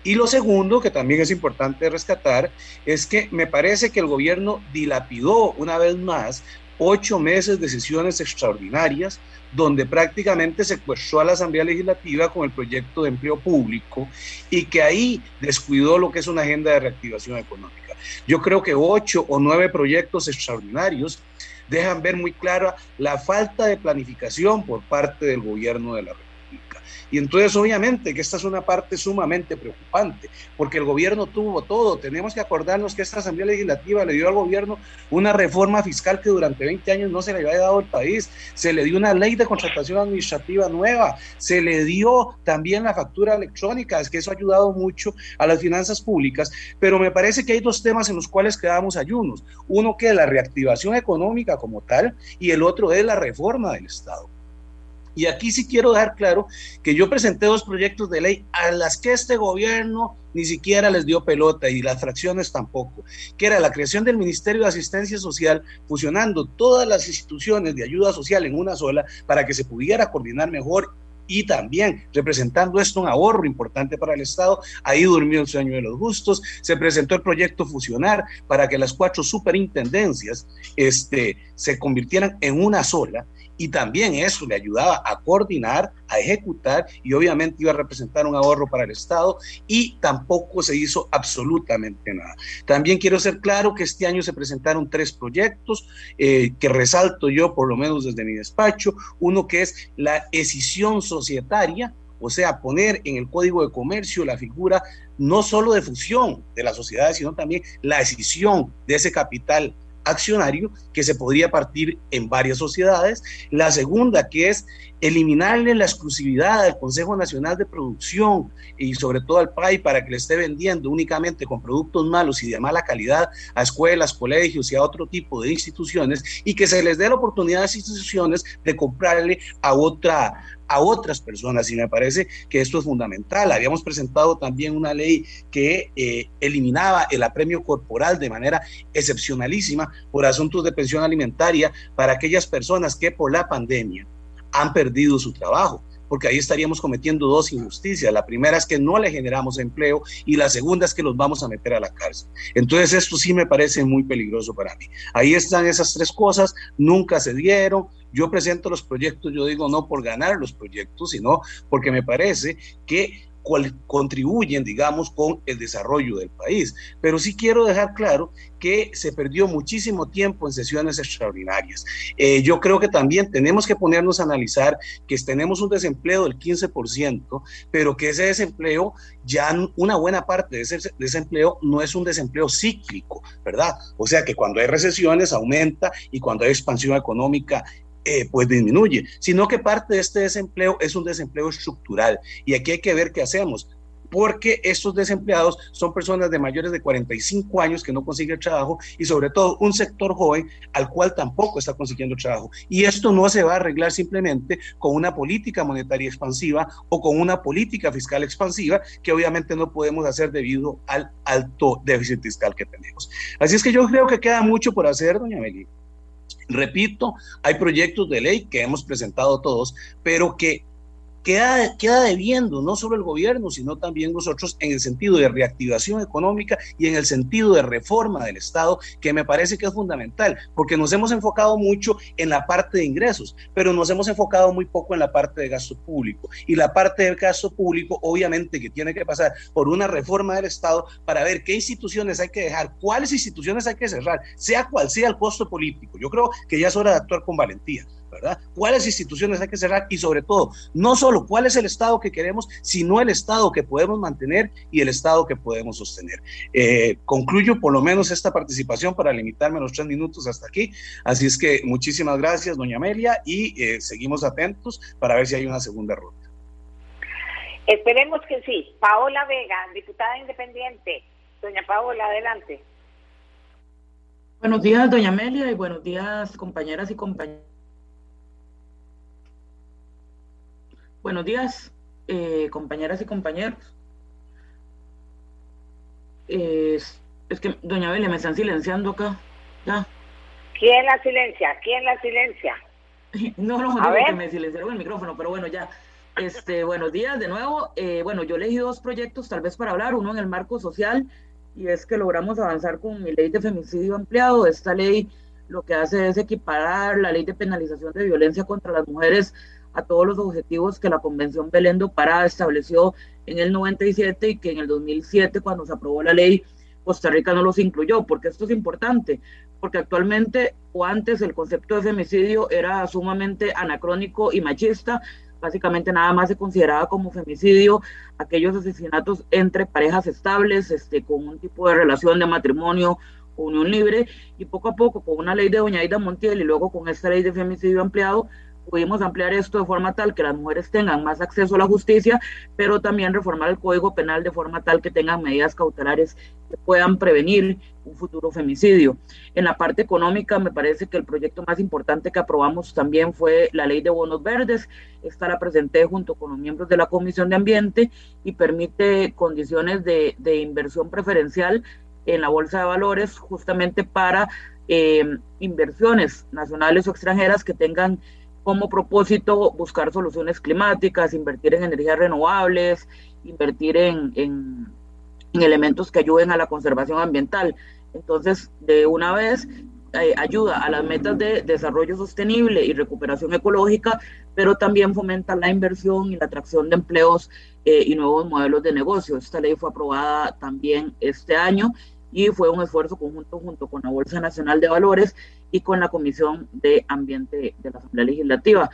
[SPEAKER 8] Y lo segundo, que también es importante rescatar, es que me parece que el gobierno dilapidó una vez más ocho meses de sesiones extraordinarias donde prácticamente secuestró a la Asamblea Legislativa con el proyecto de empleo público y que ahí descuidó lo que es una agenda de reactivación económica. Yo creo que ocho o nueve proyectos extraordinarios dejan ver muy clara la falta de planificación por parte del gobierno de la República. Y entonces obviamente que esta es una parte sumamente preocupante, porque el gobierno tuvo todo. Tenemos que acordarnos que esta Asamblea Legislativa le dio al gobierno una reforma fiscal que durante 20 años no se le había dado al país. Se le dio una ley de contratación administrativa nueva, se le dio también la factura electrónica, es que eso ha ayudado mucho a las finanzas públicas, pero me parece que hay dos temas en los cuales quedamos ayunos. Uno que es la reactivación económica como tal y el otro es la reforma del Estado. Y aquí sí quiero dejar claro que yo presenté dos proyectos de ley a las que este gobierno ni siquiera les dio pelota y las fracciones tampoco, que era la creación del Ministerio de Asistencia Social, fusionando todas las instituciones de ayuda social en una sola para que se pudiera coordinar mejor y también representando esto un ahorro importante para el Estado. Ahí durmió el sueño de los justos. Se presentó el proyecto Fusionar para que las cuatro superintendencias este, se convirtieran en una sola y también eso le ayudaba a coordinar, a ejecutar y obviamente iba a representar un ahorro para el Estado y tampoco se hizo absolutamente nada. También quiero ser claro que este año se presentaron tres proyectos eh, que resalto yo por lo menos desde mi despacho, uno que es la escisión societaria, o sea, poner en el Código de Comercio la figura no solo de fusión de las sociedades, sino también la escisión de ese capital accionario que se podría partir en varias sociedades. La segunda, que es eliminarle la exclusividad al Consejo Nacional de Producción y sobre todo al PAI para que le esté vendiendo únicamente con productos malos y de mala calidad a escuelas, colegios y a otro tipo de instituciones y que se les dé la oportunidad a las instituciones de comprarle a otra a otras personas y me parece que esto es fundamental. Habíamos presentado también una ley que eh, eliminaba el apremio corporal de manera excepcionalísima por asuntos de pensión alimentaria para aquellas personas que por la pandemia han perdido su trabajo porque ahí estaríamos cometiendo dos injusticias. La primera es que no le generamos empleo y la segunda es que los vamos a meter a la cárcel. Entonces esto sí me parece muy peligroso para mí. Ahí están esas tres cosas, nunca se dieron, yo presento los proyectos, yo digo no por ganar los proyectos, sino porque me parece que contribuyen, digamos, con el desarrollo del país. Pero sí quiero dejar claro que se perdió muchísimo tiempo en sesiones extraordinarias. Eh, yo creo que también tenemos que ponernos a analizar que tenemos un desempleo del 15%, pero que ese desempleo, ya una buena parte de ese desempleo no es un desempleo cíclico, ¿verdad? O sea que cuando hay recesiones aumenta y cuando hay expansión económica eh, pues disminuye, sino que parte de este desempleo es un desempleo estructural. Y aquí hay que ver qué hacemos porque estos desempleados son personas de mayores de 45 años que no consiguen trabajo y sobre todo un sector joven al cual tampoco está consiguiendo trabajo. Y esto no se va a arreglar simplemente con una política monetaria expansiva o con una política fiscal expansiva que obviamente no podemos hacer debido al alto déficit fiscal que tenemos. Así es que yo creo que queda mucho por hacer, doña Meli. Repito, hay proyectos de ley que hemos presentado todos, pero que queda, queda debiendo no solo el gobierno, sino también nosotros en el sentido de reactivación económica y en el sentido de reforma del Estado, que me parece que es fundamental, porque nos hemos enfocado mucho en la parte de ingresos, pero nos hemos enfocado muy poco en la parte de gasto público. Y la parte del gasto público, obviamente, que tiene que pasar por una reforma del Estado para ver qué instituciones hay que dejar, cuáles instituciones hay que cerrar, sea cual sea el costo político. Yo creo que ya es hora de actuar con valentía. ¿Verdad? ¿Cuáles instituciones hay que cerrar? Y sobre todo, no solo cuál es el Estado que queremos, sino el Estado que podemos mantener y el Estado que podemos sostener. Eh, concluyo por lo menos esta participación para limitarme los tres minutos hasta aquí. Así es que muchísimas gracias, doña Amelia, y eh, seguimos atentos para ver si hay una segunda ruta.
[SPEAKER 2] Esperemos que sí. Paola Vega, diputada independiente. Doña Paola, adelante.
[SPEAKER 9] Buenos días, doña Amelia, y buenos días, compañeras y compañeros. Buenos días, eh, compañeras y compañeros. es que, doña Belia, me están silenciando acá. Ya.
[SPEAKER 2] ¿Quién la silencia? ¿Quién la silencia?
[SPEAKER 9] no, no, digo que me silenciaron el micrófono, pero bueno, ya. Este, buenos días de nuevo. Eh, bueno, yo elegí dos proyectos tal vez para hablar, uno en el marco social, y es que logramos avanzar con mi ley de femicidio ampliado. Esta ley lo que hace es equiparar la ley de penalización de violencia contra las mujeres a todos los objetivos que la Convención Belén do estableció en el 97 y que en el 2007, cuando se aprobó la ley, Costa Rica no los incluyó, porque esto es importante, porque actualmente o antes el concepto de femicidio era sumamente anacrónico y machista, básicamente nada más se consideraba como femicidio aquellos asesinatos entre parejas estables, este, con un tipo de relación de matrimonio unión libre, y poco a poco con una ley de Doña Aida Montiel y luego con esta ley de femicidio ampliado, pudimos ampliar esto de forma tal que las mujeres tengan más acceso a la justicia, pero también reformar el Código Penal de forma tal que tengan medidas cautelares que puedan prevenir un futuro femicidio. En la parte económica, me parece que el proyecto más importante que aprobamos también fue la ley de bonos verdes. Esta la presenté junto con los miembros de la Comisión de Ambiente y permite condiciones de, inversión preferencial en la Bolsa de Valores justamente para eh, inversiones nacionales o extranjeras que tengan como propósito buscar soluciones climáticas, invertir en energías renovables, invertir en, en, elementos que ayuden a la conservación ambiental. Entonces, de una vez, eh, ayuda a las metas de desarrollo sostenible y recuperación ecológica, pero también fomenta la inversión y la atracción de empleos eh, y nuevos modelos de negocio. Esta ley fue aprobada también este año y fue un esfuerzo conjunto junto con la Bolsa Nacional de Valores y con la Comisión de Ambiente de la Asamblea Legislativa.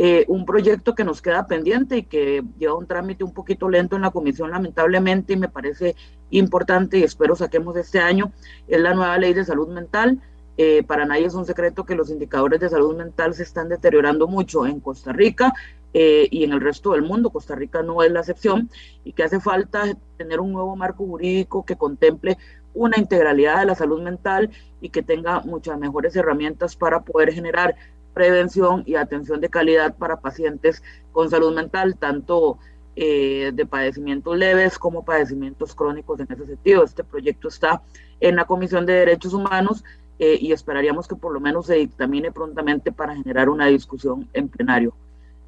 [SPEAKER 9] Eh, un proyecto que nos queda pendiente y que lleva un trámite un poquito lento en la comisión, lamentablemente, y me parece importante y espero saquemos este año, es la nueva ley de salud mental. Eh, para nadie es un secreto que los indicadores de salud mental se están deteriorando mucho en Costa Rica eh, y en el resto del mundo. Costa Rica no es la excepción y que hace falta tener un nuevo marco jurídico que contemple una integralidad de la salud mental y que tenga muchas mejores herramientas para poder generar prevención y atención de calidad para pacientes con salud mental, tanto eh, de padecimientos leves como padecimientos crónicos en ese sentido. Este proyecto está en la Comisión de Derechos Humanos eh, y esperaríamos que por lo menos se dictamine prontamente para generar una discusión en plenario.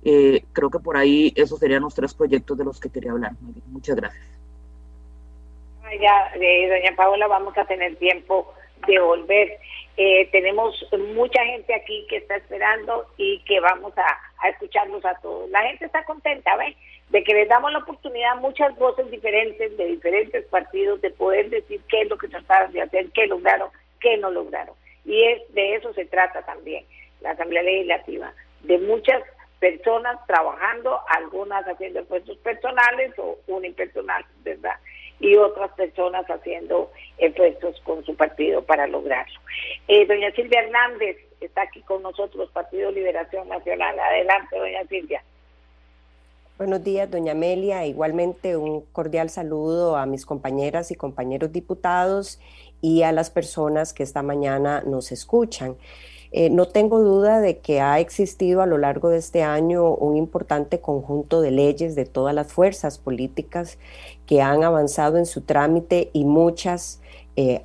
[SPEAKER 9] Eh, creo que por ahí esos serían los tres proyectos de los que quería hablar. Muchas gracias
[SPEAKER 2] ya, de doña Paola, vamos a tener tiempo de volver. Eh, tenemos mucha gente aquí que está esperando y que vamos a, escucharlos a todos. La gente está contenta, ¿ven? De que les damos la oportunidad a muchas voces diferentes de diferentes partidos de poder decir qué es lo que trataron de hacer, qué lograron, qué no lograron. Y es de eso se trata también la Asamblea Legislativa, de muchas personas trabajando, algunas haciendo puestos personales o unipersonales, ¿verdad? Y otras personas haciendo esfuerzos con su partido para lograrlo. Eh, doña Silvia Hernández está aquí con nosotros, Partido Liberación Nacional. Adelante, doña Silvia.
[SPEAKER 10] Buenos días, doña Amelia. Igualmente un cordial saludo a mis compañeras y compañeros diputados y a las personas que esta mañana nos escuchan. Eh, no tengo duda de que ha existido a lo largo de este año un importante conjunto de leyes de todas las fuerzas políticas que han avanzado en su trámite y muchas eh,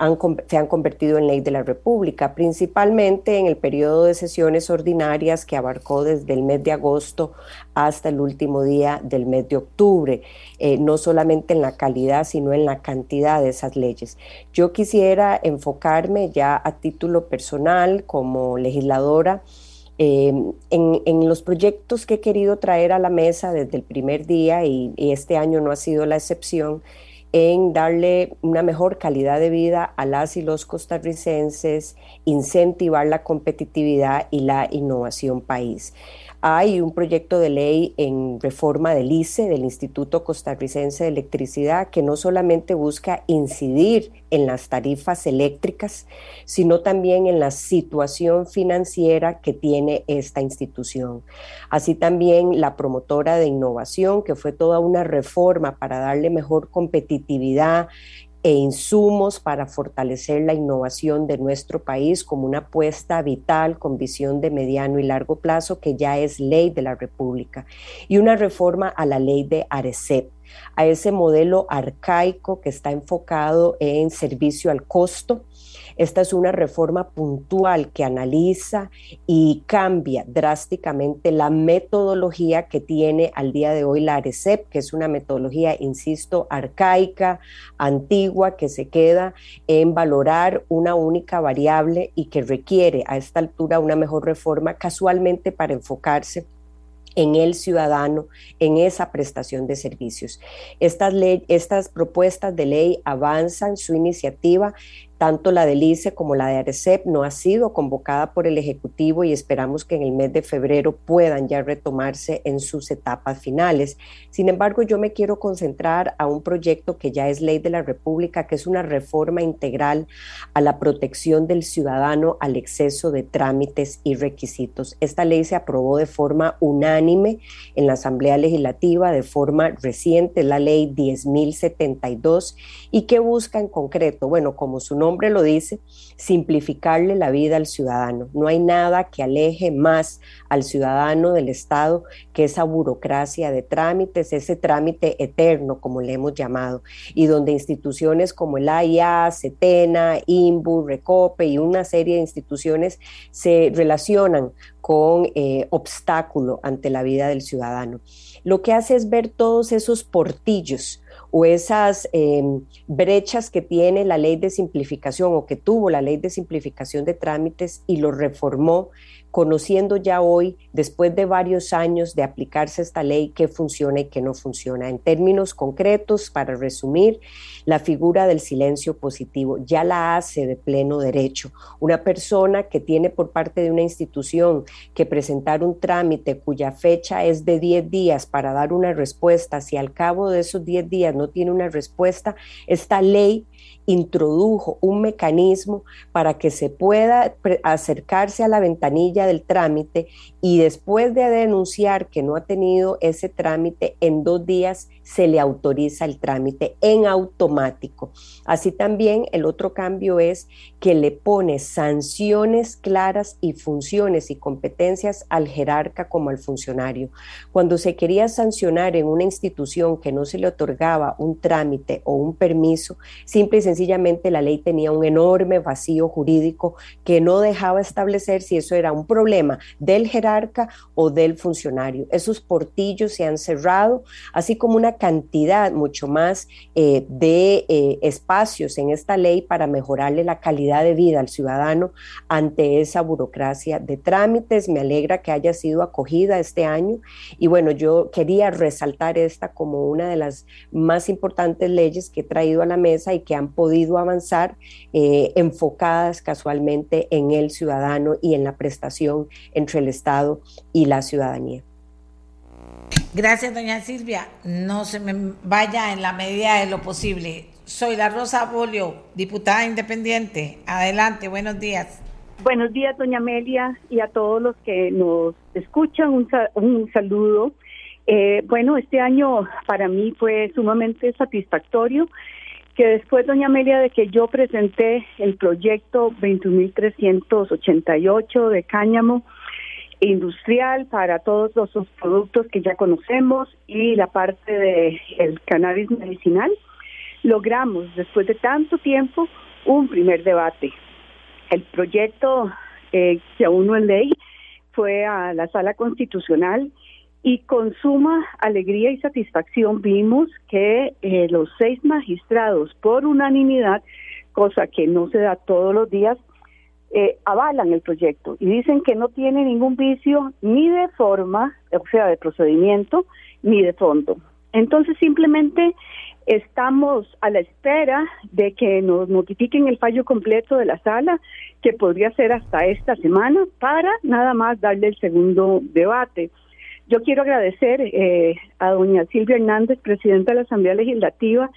[SPEAKER 10] se han convertido en ley de la República, principalmente en el periodo de sesiones ordinarias que abarcó desde el mes de agosto hasta el último día del mes de octubre, eh, no solamente en la calidad, sino en la cantidad de esas leyes. Yo quisiera enfocarme ya a título personal como legisladora. Eh, en, los proyectos que he querido traer a la mesa desde el primer día y este año no ha sido la excepción, en darle una mejor calidad de vida a las y los costarricenses, incentivar la competitividad y la innovación país. Hay un proyecto de ley en reforma del ICE, del Instituto Costarricense de Electricidad, que no solamente busca incidir en las tarifas eléctricas, sino también en la situación financiera que tiene esta institución. Así también la promotora de innovación, que fue toda una reforma para darle mejor competitividad e insumos para fortalecer la innovación de nuestro país como una apuesta vital con visión de mediano y largo plazo que ya es ley de la República y una reforma a la ley de ARECEP a ese modelo arcaico que está enfocado en servicio al costo esta es una reforma puntual que analiza y cambia drásticamente la metodología que tiene al día de hoy la ARECEP, que es una metodología, insisto, arcaica, antigua, que se queda en valorar una única variable y que requiere a esta altura una mejor reforma casualmente para enfocarse en el ciudadano, en esa prestación de servicios. Estas, estas propuestas de ley avanzan su iniciativa Tanto la del ICE como la de ARECEP no ha sido convocada por el Ejecutivo y esperamos que en el mes de febrero puedan ya retomarse en sus etapas finales. Sin embargo, yo me quiero concentrar a un proyecto que ya es ley de la República, que es una reforma integral a la protección del ciudadano al exceso de trámites y requisitos. Esta ley se aprobó de forma unánime en la Asamblea Legislativa, de forma reciente, la ley 10.072, y que busca en concreto, bueno, como su nombre lo dice, simplificarle la vida al ciudadano. No hay nada que aleje más al ciudadano del Estado que esa burocracia de trámites, ese trámite eterno, como le hemos llamado, y donde instituciones como el AIA, CETENA, INBU, RECOPE y una serie de instituciones se relacionan con eh, obstáculo ante la vida del ciudadano. Lo que hace es ver todos esos portillos o esas em, brechas que tiene la ley de simplificación o que tuvo la ley de simplificación de trámites y lo reformó conociendo ya hoy, después de varios años de aplicarse esta ley, qué funciona y qué no funciona. En términos concretos, para resumir, la figura del silencio positivo ya la hace de pleno derecho. Una persona que tiene por parte de una institución que presentar un trámite cuya fecha es de 10 días para dar una respuesta, si al cabo de esos 10 días no tiene una respuesta, esta ley introdujo un mecanismo para que se pueda acercarse a la ventanilla del trámite y después de denunciar que no ha tenido ese trámite, en dos días se le autoriza el trámite en automático. Así también el otro cambio es que le pone sanciones claras y funciones y competencias al jerarca como al funcionario. Cuando se quería sancionar en una institución que no se le otorgaba un trámite o un permiso, simple la ley tenía un enorme vacío jurídico que no dejaba establecer si eso era un problema del jerarca o del funcionario. Esos portillos se han cerrado, así como una cantidad mucho más eh, de eh, espacios en esta ley para mejorarle la calidad de vida al ciudadano ante esa burocracia de trámites. Me alegra que haya sido acogida este año y bueno, yo quería resaltar esta como una de las más importantes leyes que he traído a la mesa y que han podido avanzar eh, enfocadas casualmente en el ciudadano y en la prestación entre el Estado y la ciudadanía.
[SPEAKER 11] Gracias, doña Silvia. No se me vaya en la medida de lo posible. Soy la Rosa Bolio, diputada independiente. Adelante, buenos días.
[SPEAKER 12] Buenos días, doña Amelia, y a todos los que nos escuchan, un, saludo. Eh, bueno, este año para mí fue sumamente satisfactorio que después, doña Amelia, de que yo presenté el proyecto 21.388 de cáñamo, industrial para todos los productos que ya conocemos y la parte del el cannabis medicinal, logramos después de tanto tiempo un primer debate. El proyecto eh, que aún no es ley fue a la sala constitucional y con suma alegría y satisfacción vimos que eh, los seis magistrados por unanimidad, cosa que no se da todos los días, eh, avalan el proyecto y dicen que no tiene ningún vicio ni de forma, o sea, de procedimiento, ni de fondo. Entonces simplemente estamos a la espera de que nos notifiquen el fallo completo de la sala, que podría ser hasta esta semana, para nada más darle el segundo debate. Yo quiero agradecer eh, a doña Silvia Hernández, presidenta de la Asamblea Legislativa,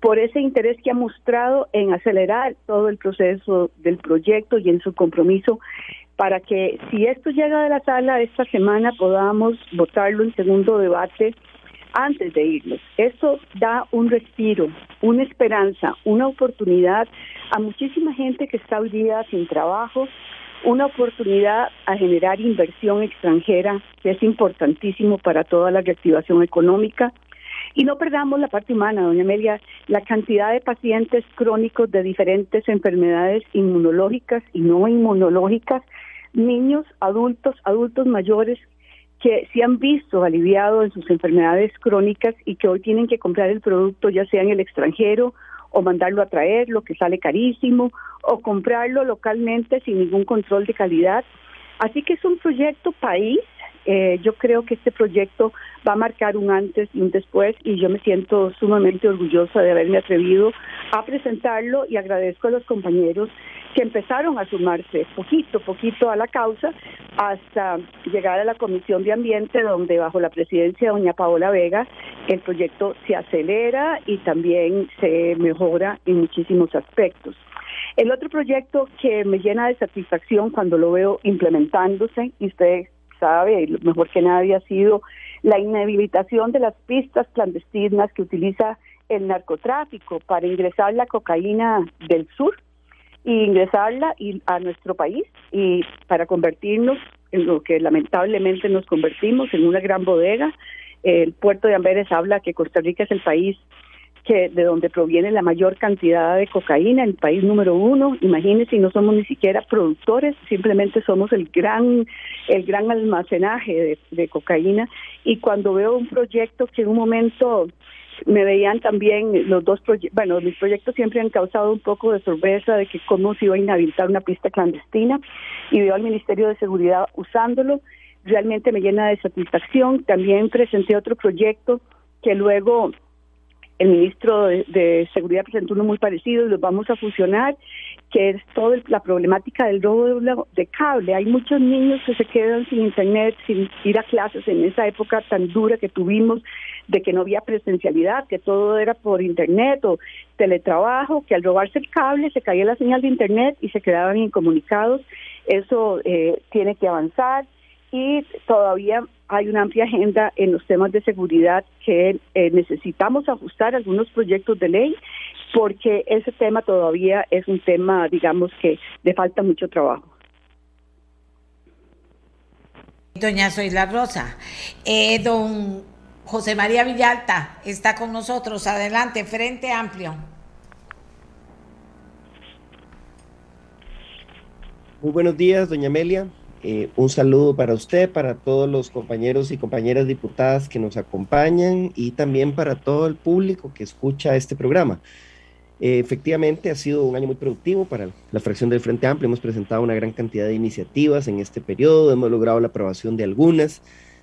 [SPEAKER 12] por ese interés que ha mostrado en acelerar todo el proceso del proyecto y en su compromiso para que si esto llega de la sala esta semana podamos votarlo en segundo debate antes de irnos. Esto da un respiro, una esperanza, una oportunidad a muchísima gente que está hoy día sin trabajo, una oportunidad a generar inversión extranjera, que es importantísimo para toda la reactivación económica, y no perdamos la parte humana, doña Amelia, la cantidad de pacientes crónicos de diferentes enfermedades inmunológicas y no inmunológicas, niños, adultos, adultos mayores que se han visto aliviados en sus enfermedades crónicas y que hoy tienen que comprar el producto ya sea en el extranjero o mandarlo a traer, lo que sale carísimo, o comprarlo localmente sin ningún control de calidad. Así que es un proyecto país Eh, yo creo que este proyecto va a marcar un antes y un después y yo me siento sumamente orgullosa de haberme atrevido a presentarlo y agradezco a los compañeros que empezaron a sumarse poquito, poquito a la causa hasta llegar a la Comisión de Ambiente donde bajo la presidencia de doña Paola Vega el proyecto se acelera y también se mejora en muchísimos aspectos. El otro proyecto que me llena de satisfacción cuando lo veo implementándose, y usted sabe, mejor que nadie, ha sido la inhabilitación de las pistas clandestinas que utiliza el narcotráfico para ingresar la cocaína del sur y ingresarla a nuestro país y para convertirnos en lo que lamentablemente nos convertimos en una gran bodega. El puerto de Amberes habla que Costa Rica es el país que de donde proviene la mayor cantidad de cocaína, el país número uno. Imagínense, no somos ni siquiera productores, simplemente somos el gran, el gran almacenaje de, cocaína. Y cuando veo un proyecto que en un momento me veían también los dos proyectos, bueno, mis proyectos siempre han causado un poco de sorpresa de que cómo se iba a inhabilitar una pista clandestina y veo al Ministerio de Seguridad usándolo, realmente me llena de satisfacción. También presenté otro proyecto que luego el ministro de, Seguridad presentó uno muy parecido los vamos a fusionar, que es toda la problemática del robo de, cable. Hay muchos niños que se quedan sin internet, sin ir a clases en esa época tan dura que tuvimos, de que no había presencialidad, que todo era por internet o teletrabajo, que al robarse el cable se caía la señal de internet y se quedaban incomunicados. Eso eh, tiene que avanzar y todavía hay una amplia agenda en los temas de seguridad que eh, necesitamos ajustar algunos proyectos de ley porque ese tema todavía es un tema, digamos, que le falta mucho trabajo.
[SPEAKER 11] Doña Soy la Rosa, eh, don José María Villalta está con nosotros. Adelante, Frente Amplio.
[SPEAKER 13] Muy buenos días, doña Amelia. Eh, un saludo para usted, para todos los compañeros y compañeras diputadas que nos acompañan y también para todo el público que escucha este programa. Eh, efectivamente, ha sido un año muy productivo para la fracción del Frente Amplio. Hemos presentado una gran cantidad de iniciativas en este periodo, hemos logrado la aprobación de algunas.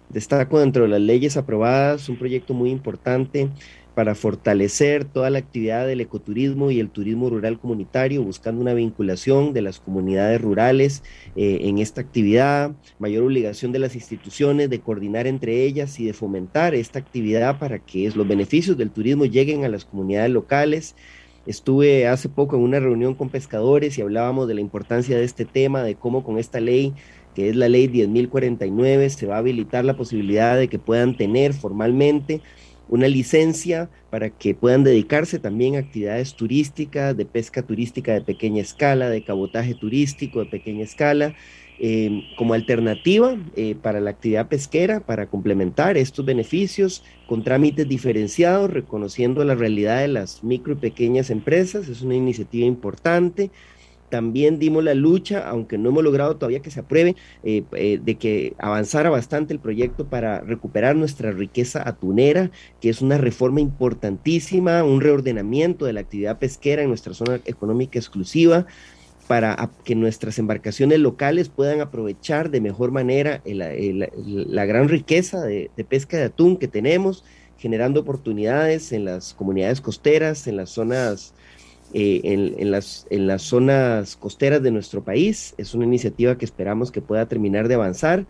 [SPEAKER 13] Destaco dentro de las leyes aprobadas un proyecto muy importante para fortalecer toda la actividad del ecoturismo y el turismo rural comunitario, buscando una vinculación de las comunidades rurales eh, en esta actividad, mayor obligación de las instituciones de coordinar entre ellas y de fomentar esta actividad para que los beneficios del turismo lleguen a las comunidades locales. Estuve hace poco en una reunión con pescadores y hablábamos de la importancia de este tema, de cómo con esta ley que es la ley 10.049, se va a habilitar la posibilidad de que puedan tener formalmente una licencia para que puedan dedicarse también a actividades turísticas, de pesca turística de pequeña escala, de cabotaje turístico de pequeña escala, em, como alternativa eh, para la actividad pesquera, para complementar estos beneficios con trámites diferenciados, reconociendo la realidad de las micro y pequeñas empresas. Es una iniciativa importante también dimos la lucha, aunque no hemos logrado todavía que se apruebe, eh, eh, de que avanzara bastante el proyecto para recuperar nuestra riqueza atunera, que es una reforma importantísima, un reordenamiento de la actividad pesquera en nuestra zona económica exclusiva para que nuestras embarcaciones locales puedan aprovechar de mejor manera la gran riqueza de pesca de atún que tenemos, generando oportunidades en las comunidades costeras, en las zonas eh, en, las, en las zonas costeras de nuestro país. Es una iniciativa que esperamos que pueda terminar de avanzar.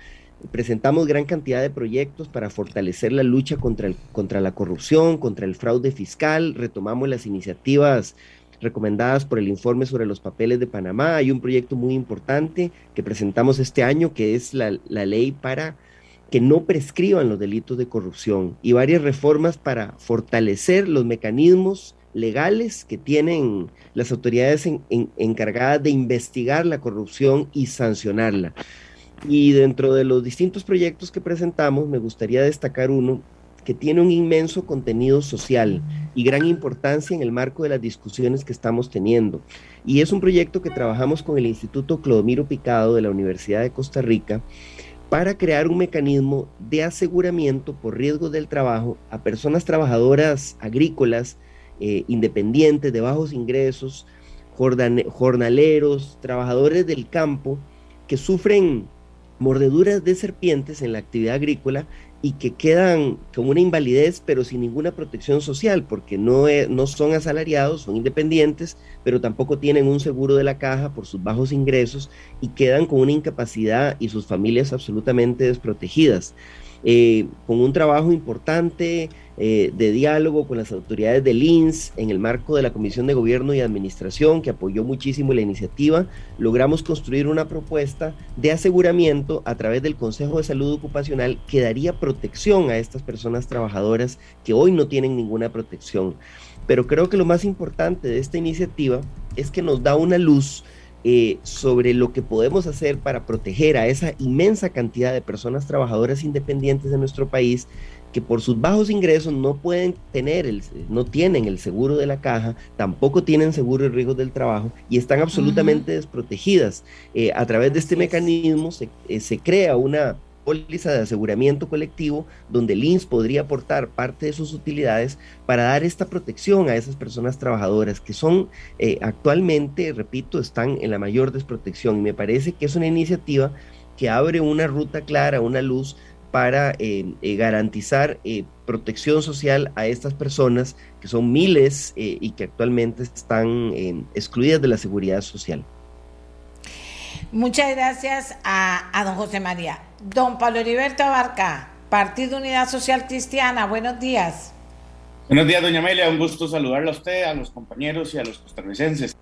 [SPEAKER 13] Presentamos gran cantidad de proyectos para fortalecer la lucha contra, el, contra la corrupción, contra el fraude fiscal. Retomamos las iniciativas recomendadas por el informe sobre los papeles de Panamá. Hay un proyecto muy importante que presentamos este año que es la, la ley para que no prescriban los delitos de corrupción y varias reformas para fortalecer los mecanismos legales que tienen las autoridades encargadas de investigar la corrupción y sancionarla. Y dentro de los distintos proyectos que presentamos, me gustaría destacar uno que tiene un inmenso contenido social y gran importancia en el marco de las discusiones que estamos teniendo. Y es un proyecto que trabajamos con el Instituto Clodomiro Picado de la Universidad de Costa Rica para crear un mecanismo de aseguramiento por riesgo del trabajo a personas trabajadoras agrícolas eh, independientes, de bajos ingresos, jornaleros, trabajadores del campo que sufren mordeduras de serpientes en la actividad agrícola y que quedan con una invalidez pero sin ninguna protección social porque no, no son asalariados, son independientes, pero tampoco tienen un seguro de la caja por sus bajos ingresos y quedan con una incapacidad y sus familias absolutamente desprotegidas. Eh, con un trabajo importante eh, de diálogo con las autoridades del INS en el marco de la Comisión de Gobierno y Administración, que apoyó muchísimo la iniciativa, logramos construir una propuesta de aseguramiento a través del Consejo de Salud Ocupacional que daría protección a estas personas trabajadoras que hoy no tienen ninguna protección. Pero creo que lo más importante de esta iniciativa es que nos da una luz eh, sobre lo que podemos hacer para proteger a esa inmensa cantidad de personas trabajadoras independientes de nuestro país que por sus bajos ingresos no pueden tener, el, no tienen el seguro de la caja, tampoco tienen seguro de riesgos del trabajo y están absolutamente desprotegidas. Eh, a través de este mecanismo se, eh, se crea una póliza de aseguramiento colectivo donde el INS podría aportar parte de sus utilidades para dar esta protección a esas personas trabajadoras que son eh, actualmente, repito, están en la mayor desprotección. Y me parece que es una iniciativa que abre una ruta clara, una luz para eh, eh, garantizar protección social a estas personas que son miles y que actualmente están excluidas de la seguridad social.
[SPEAKER 11] Muchas gracias a, a don José María. Don Pablo Heriberto Abarca, Partido Unidad Social Cristiana, buenos días.
[SPEAKER 14] Buenos días, doña Amelia, un gusto saludarla a usted, a los compañeros y a los costarricenses.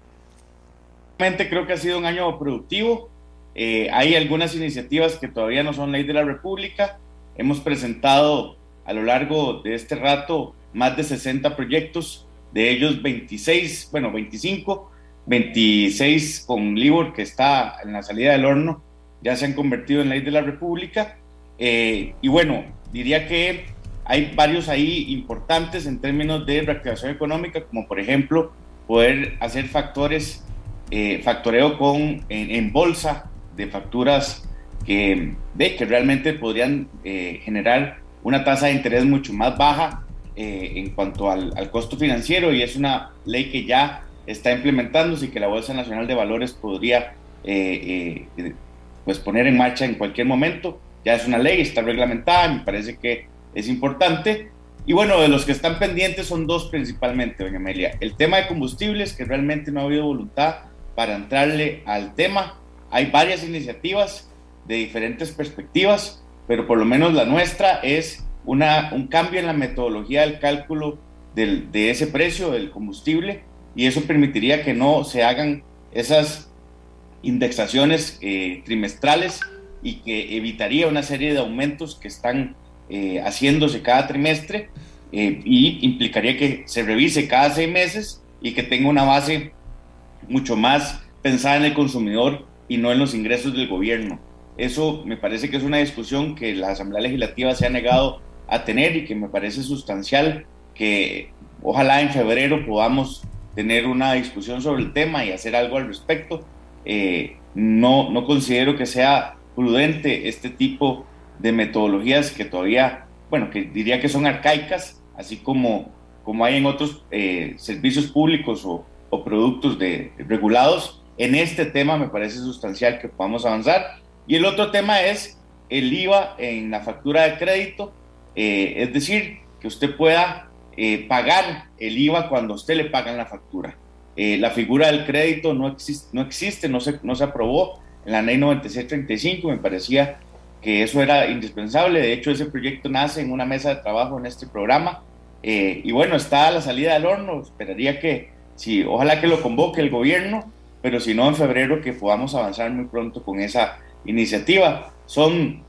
[SPEAKER 14] Realmente creo que ha sido un año productivo. Eh, hay algunas iniciativas que todavía no son ley de la República. Hemos presentado a lo largo de este rato más de 60 proyectos, de ellos 26, bueno, 25 26 con Libor, que está en la salida del horno, ya se han convertido en ley de la República. Eh, y bueno, diría que hay varios ahí importantes en términos de reactivación económica, como por ejemplo poder hacer factores, eh, factoreo con, en, bolsa de facturas que, de, que realmente podrían eh, generar una tasa de interés mucho más baja en cuanto al, al costo financiero y es una ley que ya está implementándose y que la Bolsa Nacional de Valores podría eh, eh, pues poner en marcha en cualquier momento. Ya es una ley, está reglamentada, me parece que es importante. Y bueno, de los que están pendientes son dos principalmente, doña Amelia. El tema de combustibles, que realmente no ha habido voluntad para entrarle al tema. Hay varias iniciativas de diferentes perspectivas, pero por lo menos la nuestra es una, un cambio en la metodología del cálculo del, de ese precio del combustible y eso permitiría que no se hagan esas indexaciones eh, trimestrales y que evitaría una serie de aumentos que están eh, haciéndose cada trimestre eh, y implicaría que se revise cada seis meses y que tenga una base mucho más pensada en el consumidor y no en los ingresos del gobierno. Eso me parece que es una discusión que la Asamblea Legislativa se ha negado a tener y que me parece sustancial que ojalá en febrero podamos tener una discusión sobre el tema y hacer algo al respecto. Eh, no, no considero que sea prudente este tipo de metodologías que todavía, bueno, que diría que son arcaicas, así como, como hay en otros eh, servicios públicos o, productos de, regulados. En este tema me parece sustancial que podamos avanzar. Y el otro tema es el IVA en la factura de crédito, eh, es decir, que usted pueda pagar el IVA cuando usted le pagan la factura. Eh, la figura del crédito no, existe, no existe, no se, no se aprobó en la ley 9635, me parecía que eso era indispensable, de hecho ese proyecto nace en una mesa de trabajo en este programa eh, y bueno, está a la salida del horno, esperaría que, sí, ojalá que lo convoque el gobierno, pero si no en febrero que podamos avanzar muy pronto con esa iniciativa. Son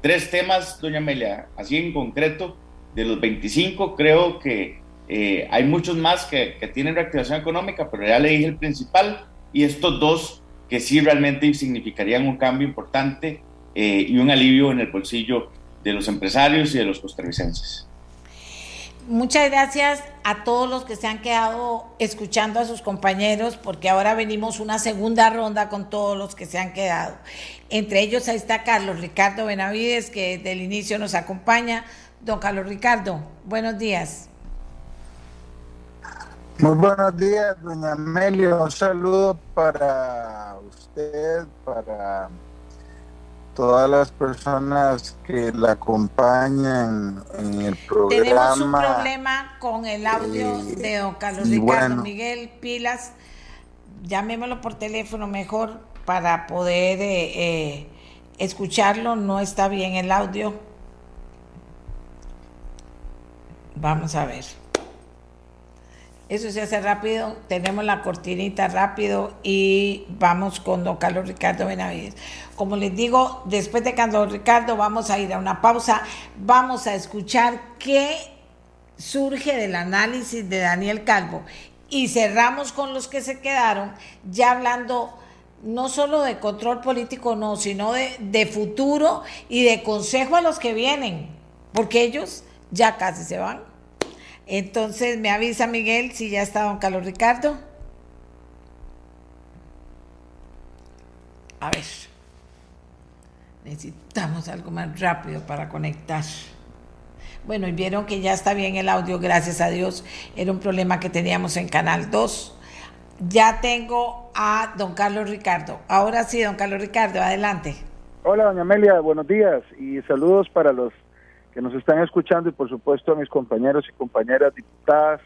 [SPEAKER 14] tres temas, doña Amelia, así en concreto, de los 25, creo que eh, hay muchos más que, tienen reactivación económica, pero ya le dije el principal, y estos dos que sí realmente significarían un cambio importante eh, y un alivio en el bolsillo de los empresarios y de los costarricenses.
[SPEAKER 11] Muchas gracias a todos los que se han quedado escuchando a sus compañeros, porque ahora venimos una segunda ronda con todos los que se han quedado. Entre ellos ahí está Carlos Ricardo Benavides, que desde el inicio nos acompaña. Don Carlos Ricardo, buenos días.
[SPEAKER 15] Muy buenos días, doña Amelia. Un saludo para usted, para todas las personas que la acompañan en el programa.
[SPEAKER 11] Tenemos un problema con el audio eh, de don Carlos Ricardo Miguel Pilas. Llamémoslo por teléfono mejor para poder eh, eh, escucharlo. No está bien el audio. Vamos a ver. Eso se hace rápido, tenemos la cortinita rápido y vamos con don Carlos Ricardo Benavides. Como les digo, después de Carlos Ricardo vamos a ir a una pausa, vamos a escuchar qué surge del análisis de Daniel Calvo y cerramos con los que se quedaron, ya hablando no solo de control político, no, sino de, de futuro y de consejo a los que vienen, porque ellos ya casi se van. Entonces, me avisa Miguel si ya está don Carlos Ricardo. A ver. Necesitamos algo más rápido para conectar. Bueno, y vieron que ya está bien el audio, gracias a Dios. Era un problema que teníamos en Canal 2. Ya tengo a don Carlos Ricardo. Ahora sí, don Carlos Ricardo, adelante.
[SPEAKER 16] Hola, doña Amelia, buenos días y saludos para los que nos están escuchando y por supuesto a mis compañeros y compañeras diputadas.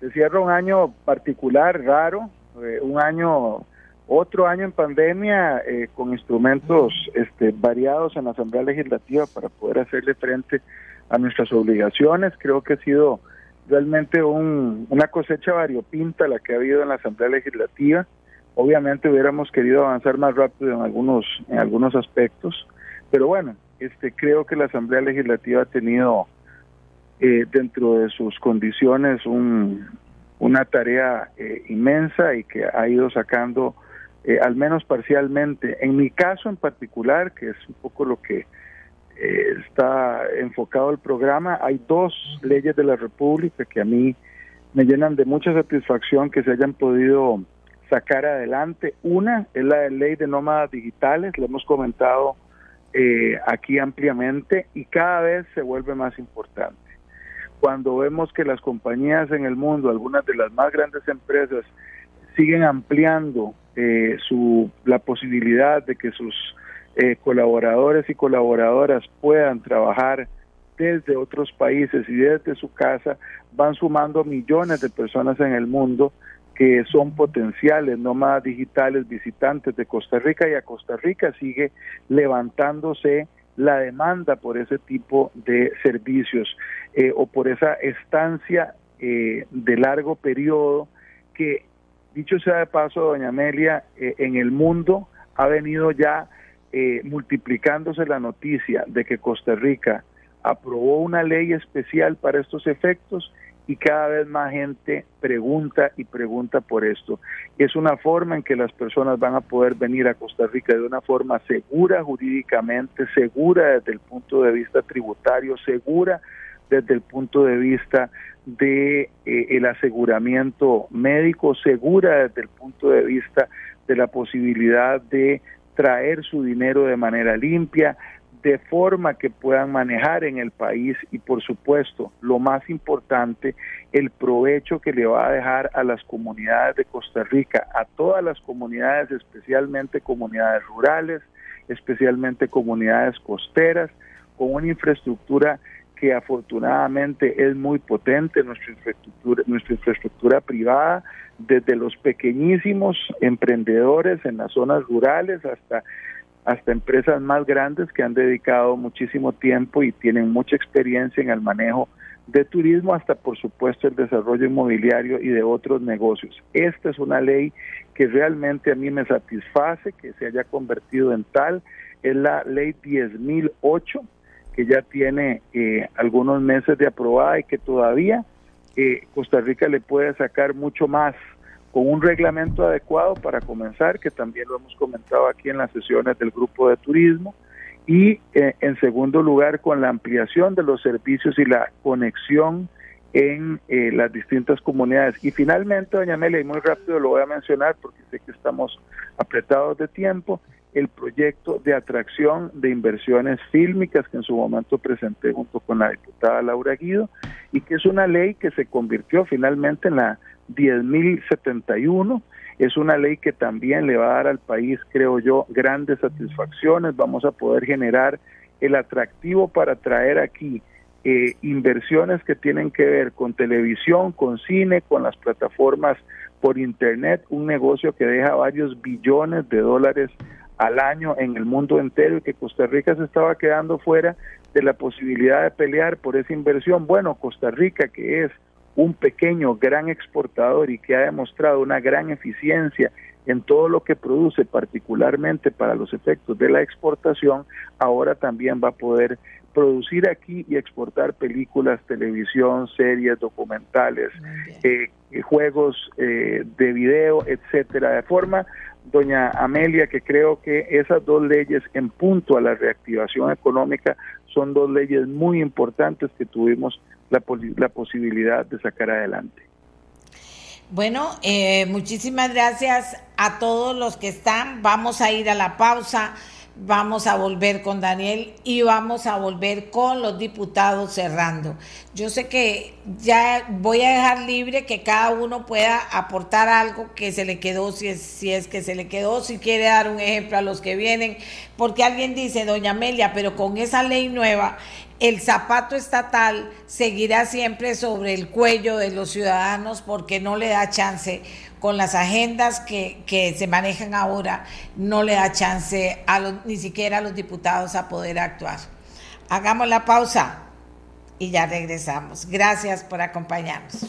[SPEAKER 16] Se cierra un año particular, raro, eh, un año, otro año en pandemia eh, con instrumentos este, variados en la Asamblea Legislativa para poder hacerle frente a nuestras obligaciones. Creo que ha sido realmente un, una cosecha variopinta la que ha habido en la Asamblea Legislativa. Obviamente hubiéramos querido avanzar más rápido en algunos, en algunos aspectos, pero bueno, este, creo que la Asamblea Legislativa ha tenido eh, dentro de sus condiciones una tarea eh, inmensa y que ha ido sacando, eh, al menos parcialmente. En mi caso en particular, que es un poco lo que está enfocado el programa, hay dos leyes de la República que a mí me llenan de mucha satisfacción que se hayan podido sacar adelante. Una es la ley de nómadas digitales, lo hemos comentado eh, aquí ampliamente y cada vez se vuelve más importante. Cuando vemos que las compañías en el mundo, algunas de las más grandes empresas, siguen ampliando eh, su, la posibilidad de que sus eh, colaboradores y colaboradoras puedan trabajar desde otros países y desde su casa, van sumando millones de personas en el mundo que son potenciales nómadas digitales visitantes de Costa Rica y a Costa Rica sigue levantándose la demanda por ese tipo de servicios eh, o por esa estancia eh, de largo periodo que, dicho sea de paso, doña Amelia, eh, en el mundo ha venido ya multiplicándose la noticia de que Costa Rica aprobó una ley especial para estos efectos y cada vez más gente pregunta y pregunta por esto. Es una forma en que las personas van a poder venir a Costa Rica de una forma segura jurídicamente, segura desde el punto de vista tributario, segura desde el punto de vista de eh, el aseguramiento médico, segura desde el punto de vista de la posibilidad de traer su dinero de manera limpia, de forma que puedan manejar en el país y por supuesto, lo más importante, el provecho que le va a dejar a las comunidades de Costa Rica, a todas las comunidades, especialmente comunidades rurales, especialmente comunidades costeras, con una infraestructura que afortunadamente es muy potente, nuestra infraestructura, nuestra infraestructura privada, desde los pequeñísimos emprendedores en las zonas rurales hasta hasta empresas más grandes que han dedicado muchísimo tiempo y tienen mucha experiencia en el manejo de turismo hasta por supuesto el desarrollo inmobiliario y de otros negocios. Esta es una ley que realmente a mí me satisface que se haya convertido en tal. Es la ley 10.008 que ya tiene eh, algunos meses de aprobada y que todavía eh, Costa Rica le puede sacar mucho más un reglamento adecuado para comenzar, que también lo hemos comentado aquí en las sesiones del grupo de turismo, y eh, en segundo lugar con la ampliación de los servicios y la conexión en eh, las distintas comunidades. Y finalmente, doña Amelia, y muy rápido lo voy a mencionar porque sé que estamos apretados de tiempo, el proyecto de atracción de inversiones fílmicas que en su momento presenté junto con la diputada Laura Guido y que es una ley que se convirtió finalmente en la 10.071 Es una ley que también le va a dar al país, creo yo, grandes satisfacciones. Vamos a poder generar el atractivo para traer aquí eh, inversiones que tienen que ver con televisión, con cine, con las plataformas por Internet, un negocio que deja varios billones de dólares al año en el mundo entero y que Costa Rica se estaba quedando fuera de la posibilidad de pelear por esa inversión. Bueno, Costa Rica, que es un pequeño, gran exportador y que ha demostrado una gran eficiencia en todo lo que produce, particularmente para los efectos de la exportación, ahora también va a poder producir aquí y exportar películas, televisión, series, documentales, eh, juegos eh, de video, etcétera, de forma doña Amelia, que creo que esas dos leyes en punto a la reactivación económica son dos leyes muy importantes que tuvimos la, la posibilidad de sacar adelante.
[SPEAKER 11] Bueno, eh, muchísimas gracias a todos los que están. Vamos a ir a la pausa vamos a volver con Daniel y vamos a volver con los diputados cerrando. Yo sé que ya voy a dejar libre que cada uno pueda aportar algo que se le quedó, si es, si es que se le quedó, si quiere dar un ejemplo a los que vienen, porque alguien dice, doña Amelia, pero con esa ley nueva, el zapato estatal seguirá siempre sobre el cuello de los ciudadanos porque no le da chance con las agendas que, que, se manejan ahora, no le da chance a los, ni siquiera a los diputados a poder actuar. Hagamos la pausa y ya regresamos. Gracias por acompañarnos.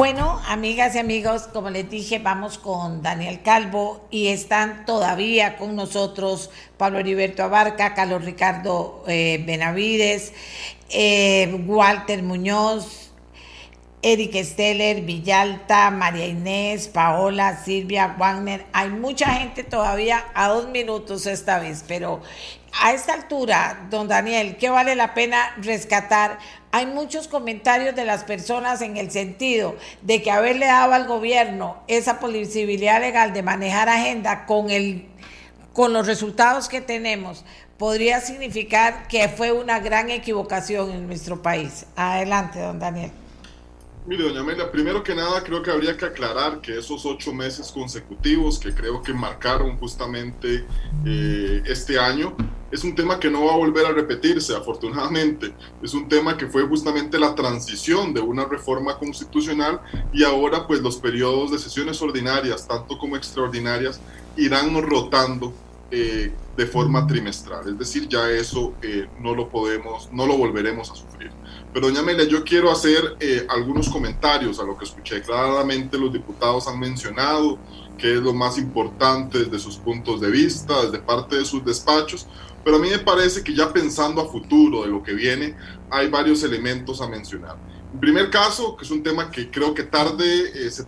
[SPEAKER 11] Bueno, amigas y amigos, como les dije, vamos con Daniel Calvo y están todavía con nosotros Pablo Heriberto Abarca, Carlos Ricardo eh, Benavides, eh, Walter Muñoz, Eric Steller, Villalta, María Inés, Paola, Silvia, Wagner. Hay mucha gente todavía a dos minutos esta vez, pero a esta altura, don Daniel, ¿qué vale la pena rescatar? Hay muchos comentarios de las personas en el sentido de que haberle dado al gobierno esa posibilidad legal de manejar agenda con, el, con los resultados que tenemos podría significar que fue una gran equivocación en nuestro país. Adelante, don Daniel.
[SPEAKER 3] Mire, doña Amelia, primero que nada creo que habría que aclarar que esos ocho meses consecutivos que creo que marcaron justamente eh, este año es un tema que no va a volver a repetirse, afortunadamente. Es un tema que fue justamente la transición de una reforma constitucional y ahora pues los periodos de sesiones ordinarias, tanto como extraordinarias, irán rotando eh, de forma trimestral. Es decir, ya eso eh, no lo podemos, no lo volveremos a sufrir. Pero doña Amelia, yo quiero hacer eh, algunos comentarios a lo que escuché. Claramente los diputados han mencionado que es lo más importante desde sus puntos de vista, desde parte de sus despachos, pero a mí me parece que ya pensando a futuro de lo que viene, hay varios elementos a mencionar. En primer caso, que es un tema que creo que tarde, eh, se,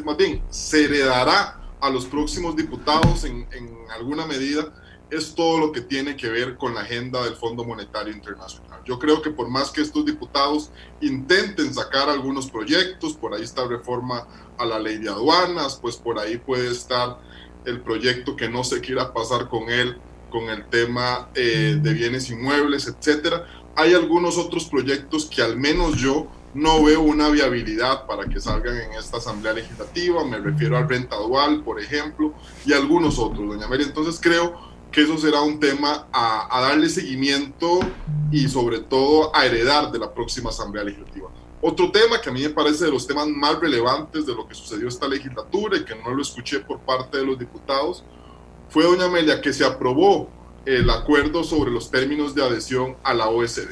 [SPEAKER 3] más bien, se heredará a los próximos diputados en, en alguna medida, es todo lo que tiene que ver con la agenda del Fondo Monetario Internacional. Yo creo que por más que estos diputados intenten sacar algunos proyectos, por ahí está reforma a la ley de aduanas, pues por ahí puede estar el proyecto que no se quiera pasar con él, con el tema eh, de bienes inmuebles, etcétera. Hay algunos otros proyectos que al menos yo no veo una viabilidad para que salgan en esta Asamblea Legislativa, me refiero al renta dual, por ejemplo, y algunos otros, doña María. Entonces creo que eso será un tema a, a, darle seguimiento y sobre todo a heredar de la próxima Asamblea Legislativa. Otro tema que a mí me parece de los temas más relevantes de lo que sucedió esta legislatura y que no lo escuché por parte de los diputados fue, doña Amelia, que se aprobó el acuerdo sobre los términos de adhesión a la OSD.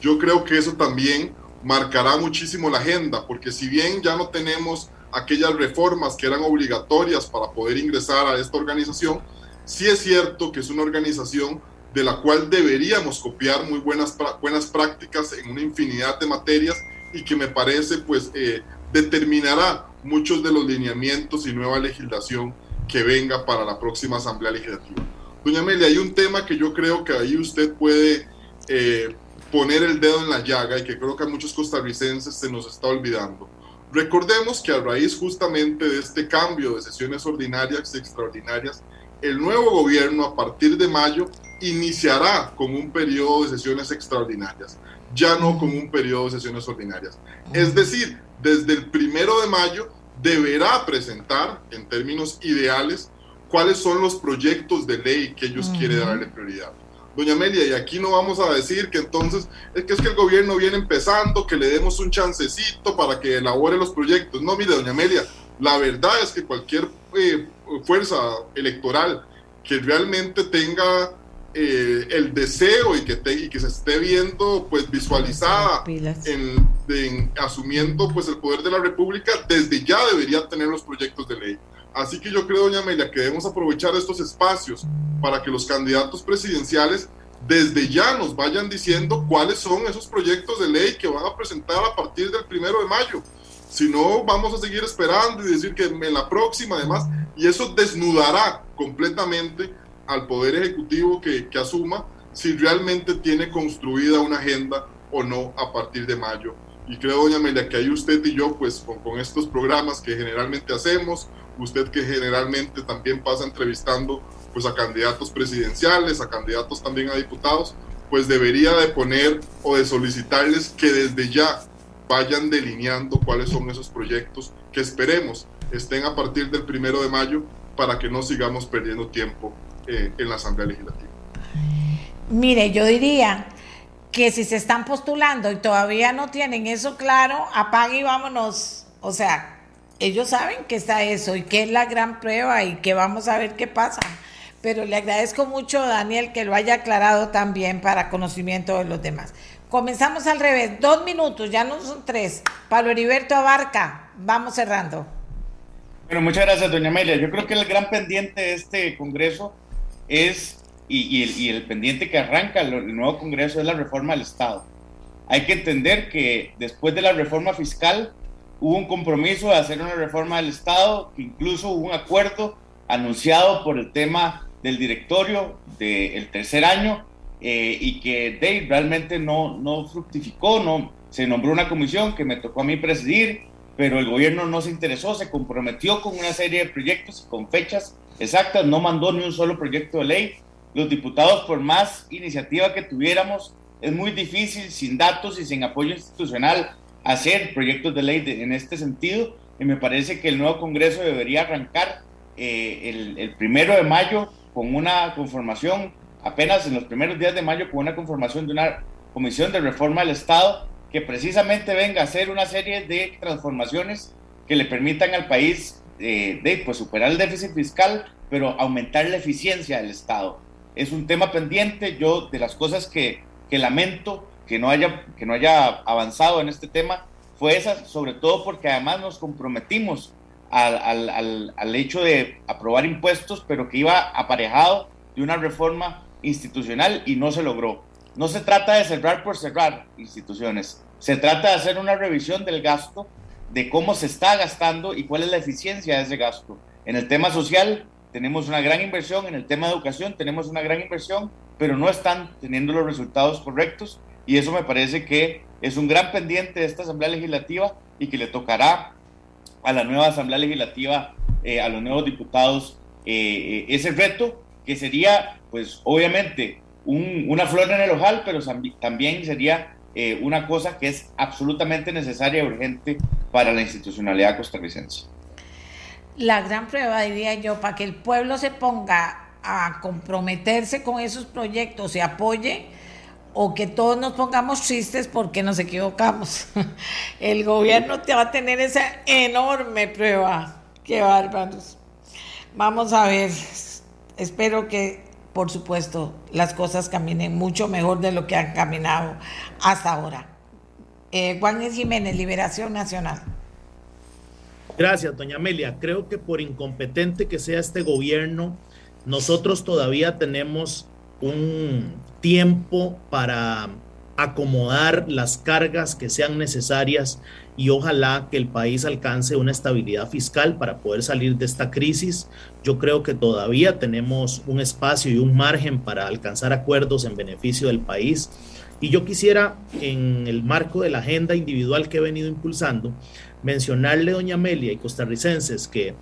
[SPEAKER 3] Yo creo que eso también marcará muchísimo la agenda, porque si bien ya no tenemos aquellas reformas que eran obligatorias para poder ingresar a esta organización, sí es cierto que es una organización de la cual deberíamos copiar muy buenas, buenas prácticas en una infinidad de materias y que me parece pues eh, determinará muchos de los lineamientos y nueva legislación que venga para la próxima Asamblea Legislativa. Doña Amelia, hay un tema que yo creo que ahí usted puede eh, poner el dedo en la llaga y que creo que a muchos costarricenses se nos está olvidando. Recordemos que a raíz justamente de este cambio de sesiones ordinarias y extraordinarias, el nuevo gobierno a partir de mayo iniciará con un periodo de sesiones extraordinarias, ya no con un periodo de sesiones ordinarias. Es decir, desde el primero de mayo deberá presentar, en términos ideales, cuáles son los proyectos de ley que ellos quieren darle prioridad. Doña Amelia, y aquí no vamos a decir que entonces es que es que el gobierno viene empezando, que le demos un chancecito para que elabore los proyectos. No, mire, doña Amelia, la verdad es que cualquier eh, fuerza electoral que realmente tenga eh, el deseo y que, y que se esté viendo pues visualizada en, asumiendo pues el poder de la república desde ya debería tener los proyectos de ley. Así que yo creo doña Amelia que debemos aprovechar estos espacios para que los candidatos presidenciales desde ya nos vayan diciendo cuáles son esos proyectos de ley que van a presentar a partir del primero de mayo si no vamos a seguir esperando y decir que en la próxima además y eso desnudará completamente al Poder Ejecutivo que, que asuma si realmente tiene construida una agenda o no a partir de mayo. Y creo, doña Amelia, que ahí usted y yo, pues con, con, estos programas que generalmente hacemos, usted que generalmente también pasa entrevistando pues a candidatos presidenciales, a candidatos también a diputados, pues debería de poner o de solicitarles que desde ya vayan delineando cuáles son esos proyectos que esperemos estén a partir del primero de mayo para que no sigamos perdiendo tiempo eh, en la Asamblea Legislativa.
[SPEAKER 11] Mire, yo diría que si se están postulando y todavía no tienen eso claro, apague y vámonos. O sea, ellos saben que está eso y que es la gran prueba y que vamos a ver qué pasa. Pero le agradezco mucho, Daniel, que lo haya aclarado también para conocimiento de los demás. Comenzamos al revés, dos minutos, ya no son tres. Pablo Heriberto Abarca, vamos cerrando.
[SPEAKER 14] Bueno, muchas gracias, doña Amelia. Yo creo que el gran pendiente de este Congreso es, y, el, pendiente que arranca el, nuevo Congreso es la reforma del Estado. Hay que entender que después de la reforma fiscal hubo un compromiso de hacer una reforma del Estado, incluso hubo un acuerdo anunciado por el tema del directorio del tercer año eh, y que Dave realmente no, no fructificó, no, se nombró una comisión que me tocó a mí presidir, pero el gobierno no se interesó, se comprometió con una serie de proyectos con fechas exactas, no mandó ni un solo proyecto de ley. Los diputados, por más iniciativa que tuviéramos, es muy difícil sin datos y sin apoyo institucional hacer proyectos de ley en este sentido. Y me parece que el nuevo Congreso debería arrancar eh, el, el primero de mayo con una conformación, apenas en los primeros días de mayo, con una conformación de una comisión de reforma del Estado que precisamente venga a hacer una serie de transformaciones que le permitan al país eh, de, pues, superar el déficit fiscal, pero aumentar la eficiencia del Estado. Es un tema pendiente. Yo, de las cosas que, que lamento que no, haya, que no haya avanzado en este tema, fue esa, sobre todo porque además nos comprometimos al, al, al, hecho de aprobar impuestos, pero que iba aparejado de una reforma institucional y no se logró. No se trata de cerrar por cerrar instituciones, se trata de hacer una revisión del gasto, de cómo se está gastando y cuál es la eficiencia de ese gasto. En el tema social tenemos una gran inversión, en el tema de educación tenemos una gran inversión, pero no están teniendo los resultados correctos y eso me parece que es un gran pendiente de esta Asamblea Legislativa y que le tocará a la nueva Asamblea Legislativa, eh, a los nuevos diputados, eh, eh, ese reto que sería, pues obviamente, una flor en el ojal, pero también sería eh, una cosa que es absolutamente necesaria y urgente para la institucionalidad costarricense.
[SPEAKER 11] La gran prueba, diría yo, para que el pueblo se ponga a comprometerse con esos proyectos y apoye, o que todos nos pongamos tristes porque nos equivocamos. El gobierno te va a tener esa enorme prueba. Qué bárbaros. Vamos a ver. Espero que por supuesto, las cosas caminen mucho mejor de lo que han caminado hasta ahora. Eh, Juan Jiménez, Liberación Nacional.
[SPEAKER 4] Gracias, doña Amelia. Creo que por incompetente que sea este gobierno, nosotros todavía tenemos un tiempo para acomodar las cargas que sean necesarias y ojalá que el país alcance una estabilidad fiscal para poder salir de esta crisis. Yo creo que todavía tenemos un espacio y un margen para alcanzar acuerdos en beneficio del país. Y yo quisiera, en el marco de la agenda individual que he venido impulsando, mencionarle, doña Amelia y costarricenses, que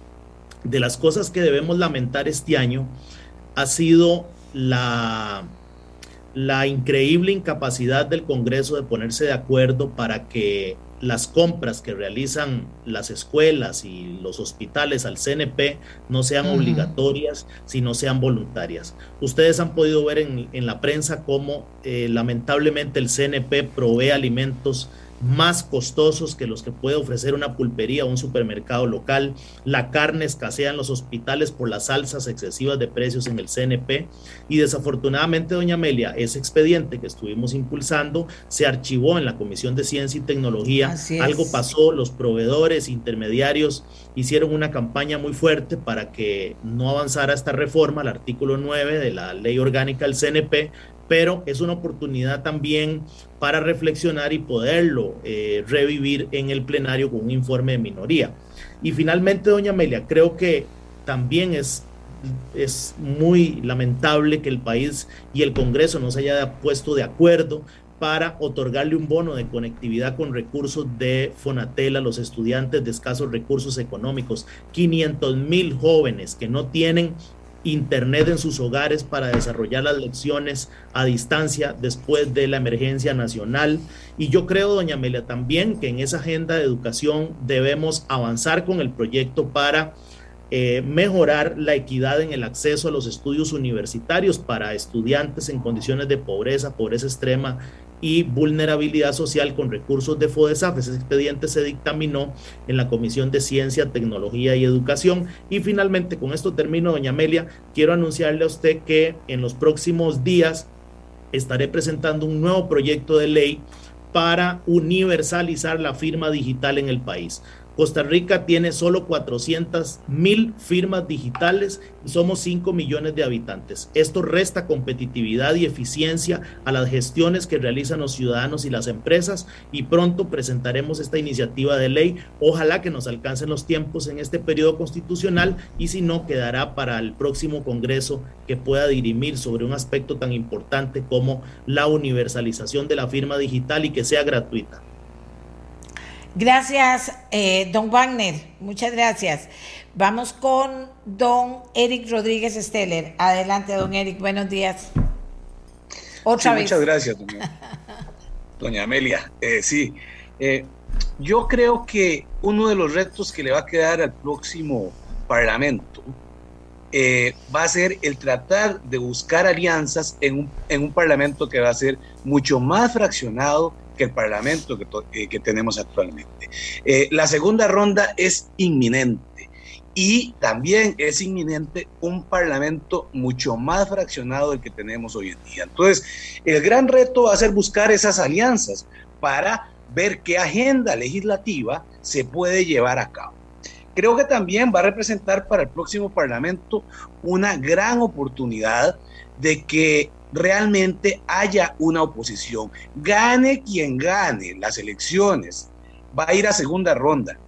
[SPEAKER 4] de las cosas que debemos lamentar este año ha sido la, la increíble incapacidad del Congreso de ponerse de acuerdo para que las compras que realizan las escuelas y los hospitales al CNP no sean obligatorias, sino sean voluntarias. Ustedes han podido ver en, la prensa cómo eh, lamentablemente el CNP provee alimentos más costosos que los que puede ofrecer una pulpería o un supermercado local. La carne escasea en los hospitales por las alzas excesivas de precios en el CNP. Y desafortunadamente, doña Amelia, ese expediente que estuvimos impulsando se archivó en la Comisión de Ciencia y Tecnología. Algo pasó, los proveedores, intermediarios hicieron una campaña muy fuerte para que no avanzara esta reforma, el artículo 9 de la ley orgánica del CNP, pero es una oportunidad también para reflexionar y poderlo eh, revivir en el plenario con un informe de minoría. Y finalmente, doña Amelia, creo que también es, es muy lamentable que el país y el Congreso no se haya puesto de acuerdo para otorgarle un bono de conectividad con recursos de Fonatel a los estudiantes de escasos recursos económicos. 500 mil jóvenes que no tienen Internet en sus hogares para desarrollar las lecciones a distancia después de la emergencia nacional. Y yo creo, doña Amelia, también que en esa agenda de educación debemos avanzar con el proyecto para eh, mejorar la equidad en el acceso a los estudios universitarios para estudiantes en condiciones de pobreza, pobreza extrema y vulnerabilidad social con recursos de FODESAF. Ese expediente se dictaminó en la Comisión de Ciencia, Tecnología y Educación. Y finalmente, con esto termino, doña Amelia, quiero anunciarle a usted que en los próximos días estaré presentando un nuevo proyecto de ley para universalizar la firma digital en el país. Costa Rica tiene solo 400 mil firmas digitales y somos 5 millones de habitantes. Esto resta competitividad y eficiencia a las gestiones que realizan los ciudadanos y las empresas y pronto presentaremos esta iniciativa de ley. Ojalá que nos alcancen los tiempos en este periodo constitucional y si no, quedará para el próximo Congreso que pueda dirimir sobre un aspecto tan importante como la universalización de la firma digital y que sea gratuita.
[SPEAKER 11] Gracias, eh, don Wagner. Muchas gracias. Vamos con don Eric Rodríguez Steller. Adelante, don Eric. Buenos días.
[SPEAKER 8] Otra vez. Muchas gracias, doña, Amelia. Eh, sí, eh, yo creo que uno de los retos que le va a quedar al próximo Parlamento va a ser el tratar de buscar alianzas en un, en un Parlamento que va a ser mucho más fraccionado que el Parlamento que, eh, tenemos actualmente. Eh, la segunda ronda es inminente y también es inminente un Parlamento mucho más fraccionado del que tenemos hoy en día. Entonces, el gran reto va a ser buscar esas alianzas para ver qué agenda legislativa se puede llevar a cabo. Creo que también va a representar para el próximo Parlamento una gran oportunidad de que realmente haya una oposición. Gane quien gane las elecciones, va a ir a segunda ronda.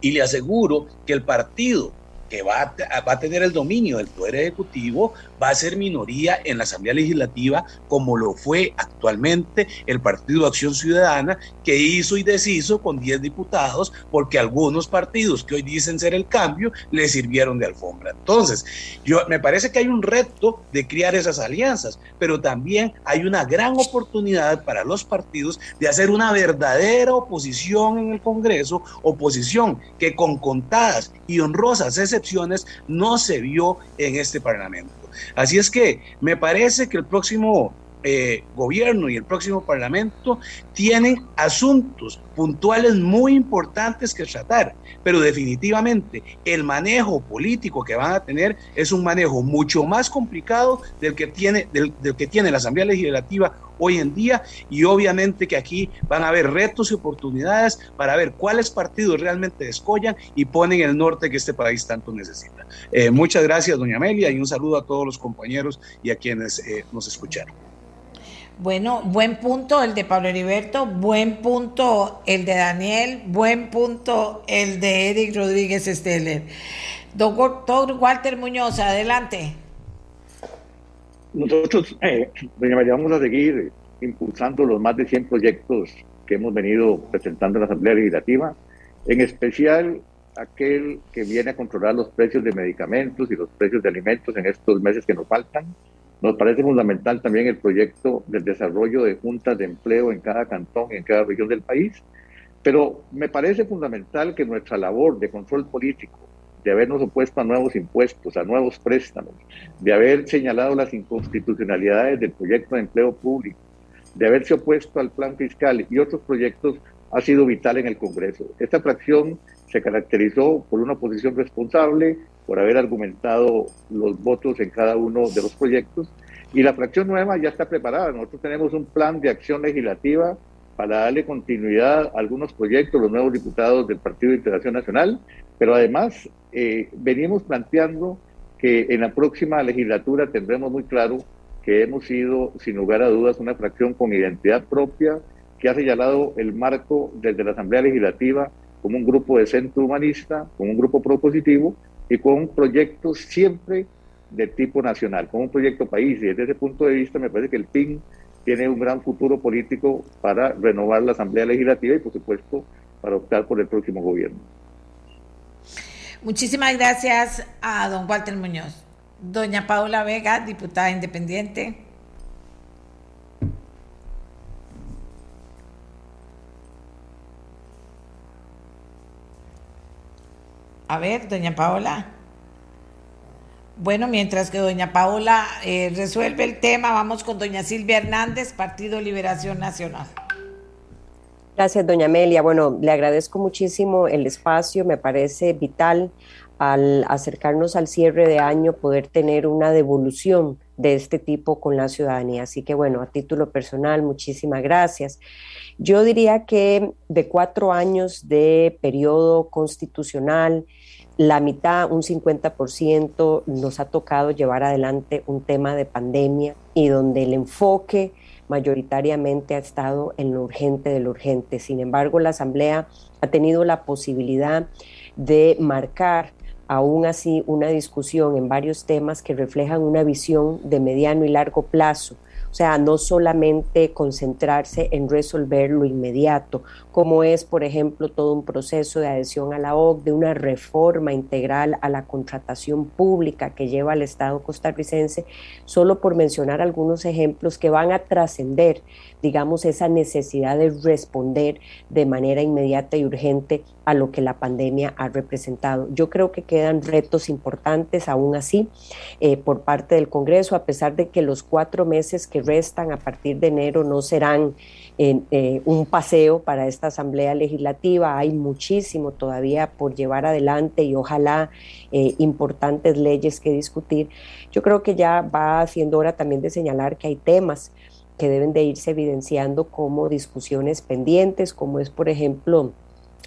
[SPEAKER 8] Y le aseguro que el partido que va a, va a tener el dominio del Poder Ejecutivo va a ser minoría en la Asamblea Legislativa, como lo fue actualmente el Partido Acción Ciudadana, que hizo y deshizo con 10 diputados, porque algunos partidos que hoy dicen ser el cambio le sirvieron de alfombra. Entonces, yo me parece que hay un reto de crear esas alianzas, pero también hay una gran oportunidad para los partidos de hacer una verdadera oposición en el Congreso, oposición que con contadas y honrosas excepciones no se vio en este Parlamento. Así es que me parece que el próximo eh, gobierno y el próximo parlamento tienen asuntos puntuales muy importantes que tratar, pero definitivamente el manejo político que van a tener es un manejo mucho más complicado del que tiene, del, que tiene la Asamblea Legislativa hoy en día y obviamente que aquí van a haber retos y oportunidades para ver cuáles partidos realmente descollan y ponen el norte que este país tanto necesita. Eh, muchas gracias, doña Amelia, y un saludo a todos los compañeros y a quienes eh, nos escucharon.
[SPEAKER 11] Bueno, buen punto el de Pablo Heriberto, buen punto el de Daniel, buen punto el de Eric Rodríguez Steller. Doctor Walter Muñoz, adelante.
[SPEAKER 5] Nosotros, eh, María, vamos a seguir impulsando los más de 100 proyectos que hemos venido presentando en la Asamblea Legislativa en especial aquel que viene a controlar los precios de medicamentos y los precios de alimentos en estos meses que nos faltan. Nos parece fundamental también el proyecto del desarrollo de juntas de empleo en cada cantón y en cada región del país. Pero me parece fundamental que nuestra labor de control político, de habernos opuesto a nuevos impuestos, a nuevos préstamos, de haber señalado las inconstitucionalidades del proyecto de empleo público, de haberse opuesto al plan fiscal y otros proyectos, ha sido vital en el Congreso. Esta fracción se caracterizó por una posición responsable, por haber argumentado los votos en cada uno de los proyectos. Y la fracción nueva ya está preparada. Nosotros tenemos un plan de acción legislativa para darle continuidad a algunos proyectos, los nuevos diputados del Partido de Integración Nacional, pero además eh, venimos planteando que en la próxima legislatura tendremos muy claro que hemos sido, sin lugar a dudas, una fracción con identidad propia, que ha señalado el marco desde la Asamblea Legislativa como un grupo de centro humanista, como un grupo propositivo y con proyectos siempre de tipo nacional, como un proyecto país. Y desde ese punto de vista me parece que el PIN tiene un gran futuro político para renovar la Asamblea Legislativa y por supuesto para optar por el próximo gobierno.
[SPEAKER 11] Muchísimas gracias a don Walter Muñoz. Doña Paula Vega, diputada independiente. A ver, doña Paola. Bueno, mientras que doña Paola eh, resuelve el tema, vamos con doña Silvia Hernández, Partido Liberación Nacional.
[SPEAKER 10] Gracias, doña Amelia. Bueno, le agradezco muchísimo el espacio, me parece vital al acercarnos al cierre de año poder tener una devolución de este tipo con la ciudadanía. Así que bueno, a título personal, muchísimas gracias. Yo diría que de cuatro años de periodo constitucional, la mitad, un 50%, nos ha tocado llevar adelante un tema de pandemia y donde el enfoque mayoritariamente ha estado en lo urgente de lo urgente. Sin embargo, la Asamblea ha tenido la posibilidad de marcar aún así una discusión en varios temas que reflejan una visión de mediano y largo plazo o sea, no solamente concentrarse en resolver lo inmediato, como es, por ejemplo, todo un proceso de adhesión a la OCDE, una reforma integral a la contratación pública que lleva al Estado costarricense, solo por mencionar algunos ejemplos que van a trascender, digamos, esa necesidad de responder de manera inmediata y urgente a lo que la pandemia ha representado. Yo creo que quedan retos importantes aún así eh, por parte del Congreso, a pesar de que los cuatro meses que restan a partir de enero no serán eh, un paseo para esta Asamblea Legislativa. Hay muchísimo todavía por llevar adelante y ojalá eh, importantes leyes que discutir. Yo creo que ya va siendo hora también de señalar que hay temas que deben de irse evidenciando como discusiones pendientes, como es, por ejemplo,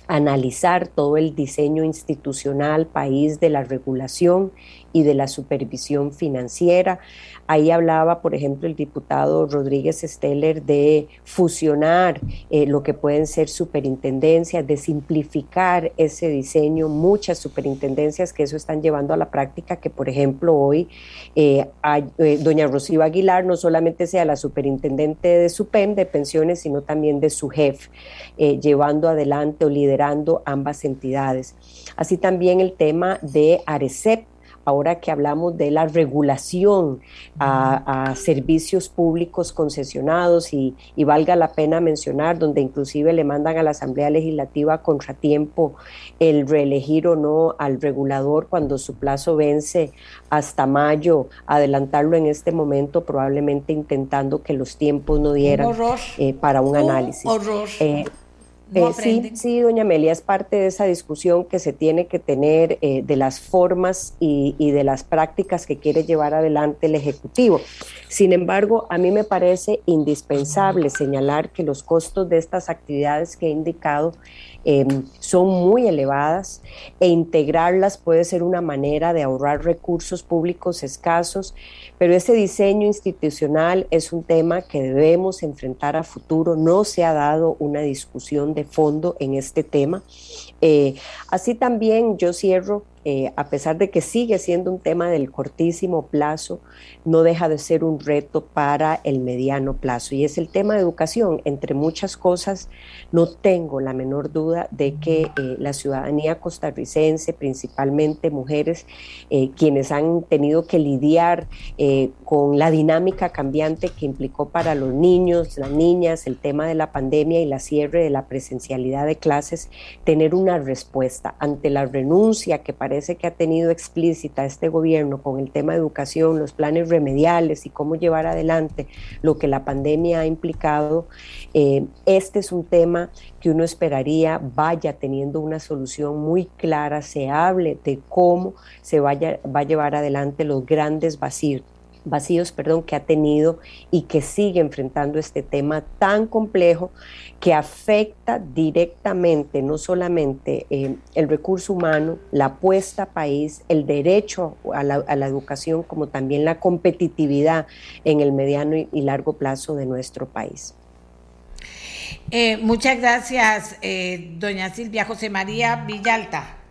[SPEAKER 10] analizar todo el diseño institucional, país de la regulación y de la supervisión financiera. Ahí hablaba, por ejemplo, el diputado Rodríguez Steller de fusionar eh, lo que pueden ser superintendencias, de simplificar ese diseño, muchas superintendencias que eso están llevando a la práctica, que por ejemplo hoy eh, eh, doña Rocío Aguilar no solamente sea la superintendente de SUPEM de pensiones, sino también de su jefe, llevando adelante o liderando ambas entidades. Así también el tema de ARECEP, ahora que hablamos de la regulación a, servicios públicos concesionados y, valga la pena mencionar, donde inclusive le mandan a la Asamblea Legislativa contratiempo el reelegir o no al regulador cuando su plazo vence hasta mayo, adelantarlo en este momento, probablemente intentando que los tiempos no dieran eh, para un, análisis.
[SPEAKER 11] Horror.
[SPEAKER 10] Eh, eh, sí, sí, doña Amelia, es parte de esa discusión que se tiene que tener eh, de las formas y, y, de las prácticas que quiere llevar adelante el Ejecutivo. Sin embargo, a mí me parece indispensable señalar que los costos de estas actividades que he indicado Em, son muy elevadas e integrarlas puede ser una manera de ahorrar recursos públicos escasos, pero ese diseño institucional es un tema que debemos enfrentar a futuro. No se ha dado una discusión de fondo en este tema. Eh, así también yo cierro eh, a pesar de que sigue siendo un tema del cortísimo plazo, no deja de ser un reto para el mediano plazo. Y es el tema de educación. Entre muchas cosas, no tengo la menor duda de que eh, la ciudadanía costarricense, principalmente mujeres, eh, quienes han tenido que lidiar con la dinámica cambiante que implicó para los niños, las niñas, el tema de la pandemia y la cierre de la presencialidad de clases, tener una respuesta ante la renuncia que parece parece que ha tenido explícita este gobierno con el tema de educación, los planes remediales y cómo llevar adelante lo que la pandemia ha implicado, eh, este es un tema que uno esperaría vaya teniendo una solución muy clara, se hable de cómo se vaya, va a llevar adelante los grandes vacíos vacíos perdón, que ha tenido y que sigue enfrentando este tema tan complejo que afecta directamente no solamente eh, el recurso humano, la apuesta país, el derecho a la, educación, como también la competitividad en el mediano y, largo plazo de nuestro país.
[SPEAKER 11] Eh, muchas gracias, eh, doña Silvia José María Villalta.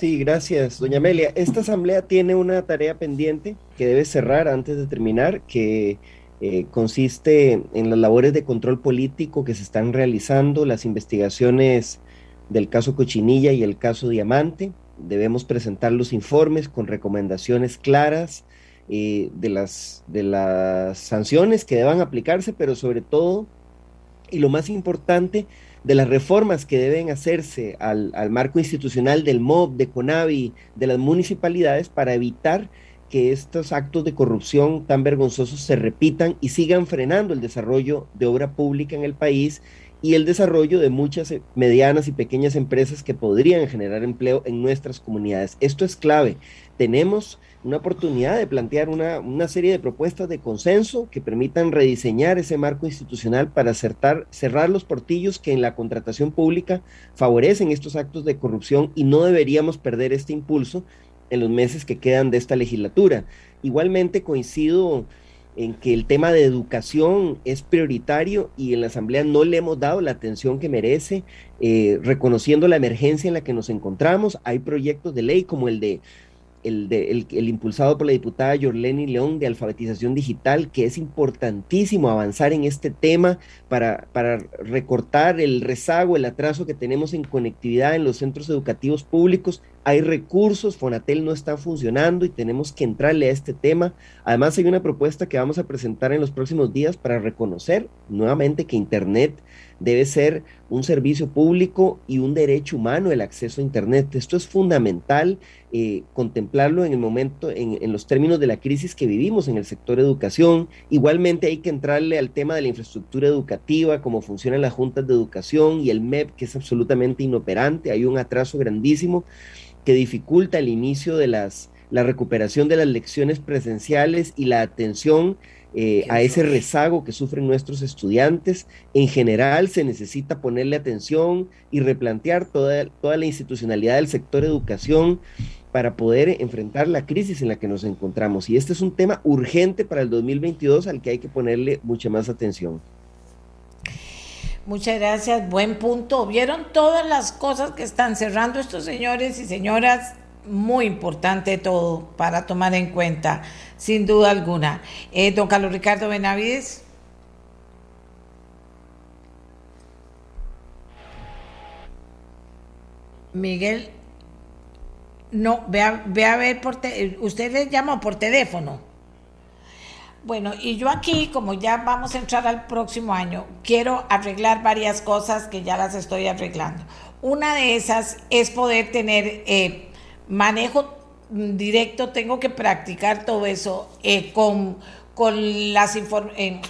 [SPEAKER 13] Sí, gracias, doña Amelia. Esta asamblea tiene una tarea pendiente que debe cerrar antes de terminar, que eh, consiste en las labores de control político que se están realizando, las investigaciones del caso Cochinilla y el caso Diamante. Debemos presentar los informes con recomendaciones claras eh, de, las, de las sanciones que deban aplicarse, pero sobre todo, y lo más importante, de las reformas que deben hacerse al, marco institucional del MOB, de CONAVI, de las municipalidades para evitar que estos actos de corrupción tan vergonzosos se repitan y sigan frenando el desarrollo de obra pública en el país y el desarrollo de muchas eh, medianas y pequeñas empresas que podrían generar empleo en nuestras comunidades. Esto es clave. Tenemos una oportunidad de plantear una, serie de propuestas de consenso que permitan rediseñar ese marco institucional para acertar, cerrar los portillos que en la contratación pública favorecen estos actos de corrupción y no deberíamos perder este impulso en los meses que quedan de esta legislatura. Igualmente coincido en que el tema de educación es prioritario y en la Asamblea no le hemos dado la atención que merece, eh, reconociendo la emergencia en la que nos encontramos. Hay proyectos de ley como el de el, de, el, impulsado por la diputada Yorleni León de alfabetización digital, que es importantísimo avanzar en este tema para recortar el rezago, el atraso que tenemos en conectividad en los centros educativos públicos. Hay recursos, Fonatel no está funcionando y tenemos que entrarle a este tema. Además, hay una propuesta que vamos a presentar en los próximos días para reconocer nuevamente que Internet debe ser un servicio público y un derecho humano el acceso a Internet. Esto es fundamental eh, contemplarlo en el momento, en, en, los términos de la crisis que vivimos en el sector educación. Igualmente hay que entrarle al tema de la infraestructura educativa, cómo funcionan las juntas de educación y el MEP, que es absolutamente inoperante. Hay un atraso grandísimo que dificulta el inicio de las, la recuperación de las lecciones presenciales y la atención eh, a ese rezago que sufren nuestros estudiantes. En general se necesita ponerle atención y replantear toda, toda la institucionalidad del sector educación para poder enfrentar la crisis en la que nos encontramos. Y este es un tema urgente para el 2022 al que hay que ponerle mucha más atención.
[SPEAKER 11] Muchas gracias, buen punto. ¿Vieron todas las cosas que están cerrando estos señores y señoras? Muy importante todo para tomar en cuenta sin duda alguna. Eh, don Carlos Ricardo Benavides. Miguel, no, ve a, ver, por usted le llama por teléfono. Bueno, y yo aquí, como ya vamos a entrar al próximo año, quiero arreglar varias cosas que ya las estoy arreglando. Una de esas es poder tener eh, manejo directo, tengo que practicar todo eso eh, con, con, las eh,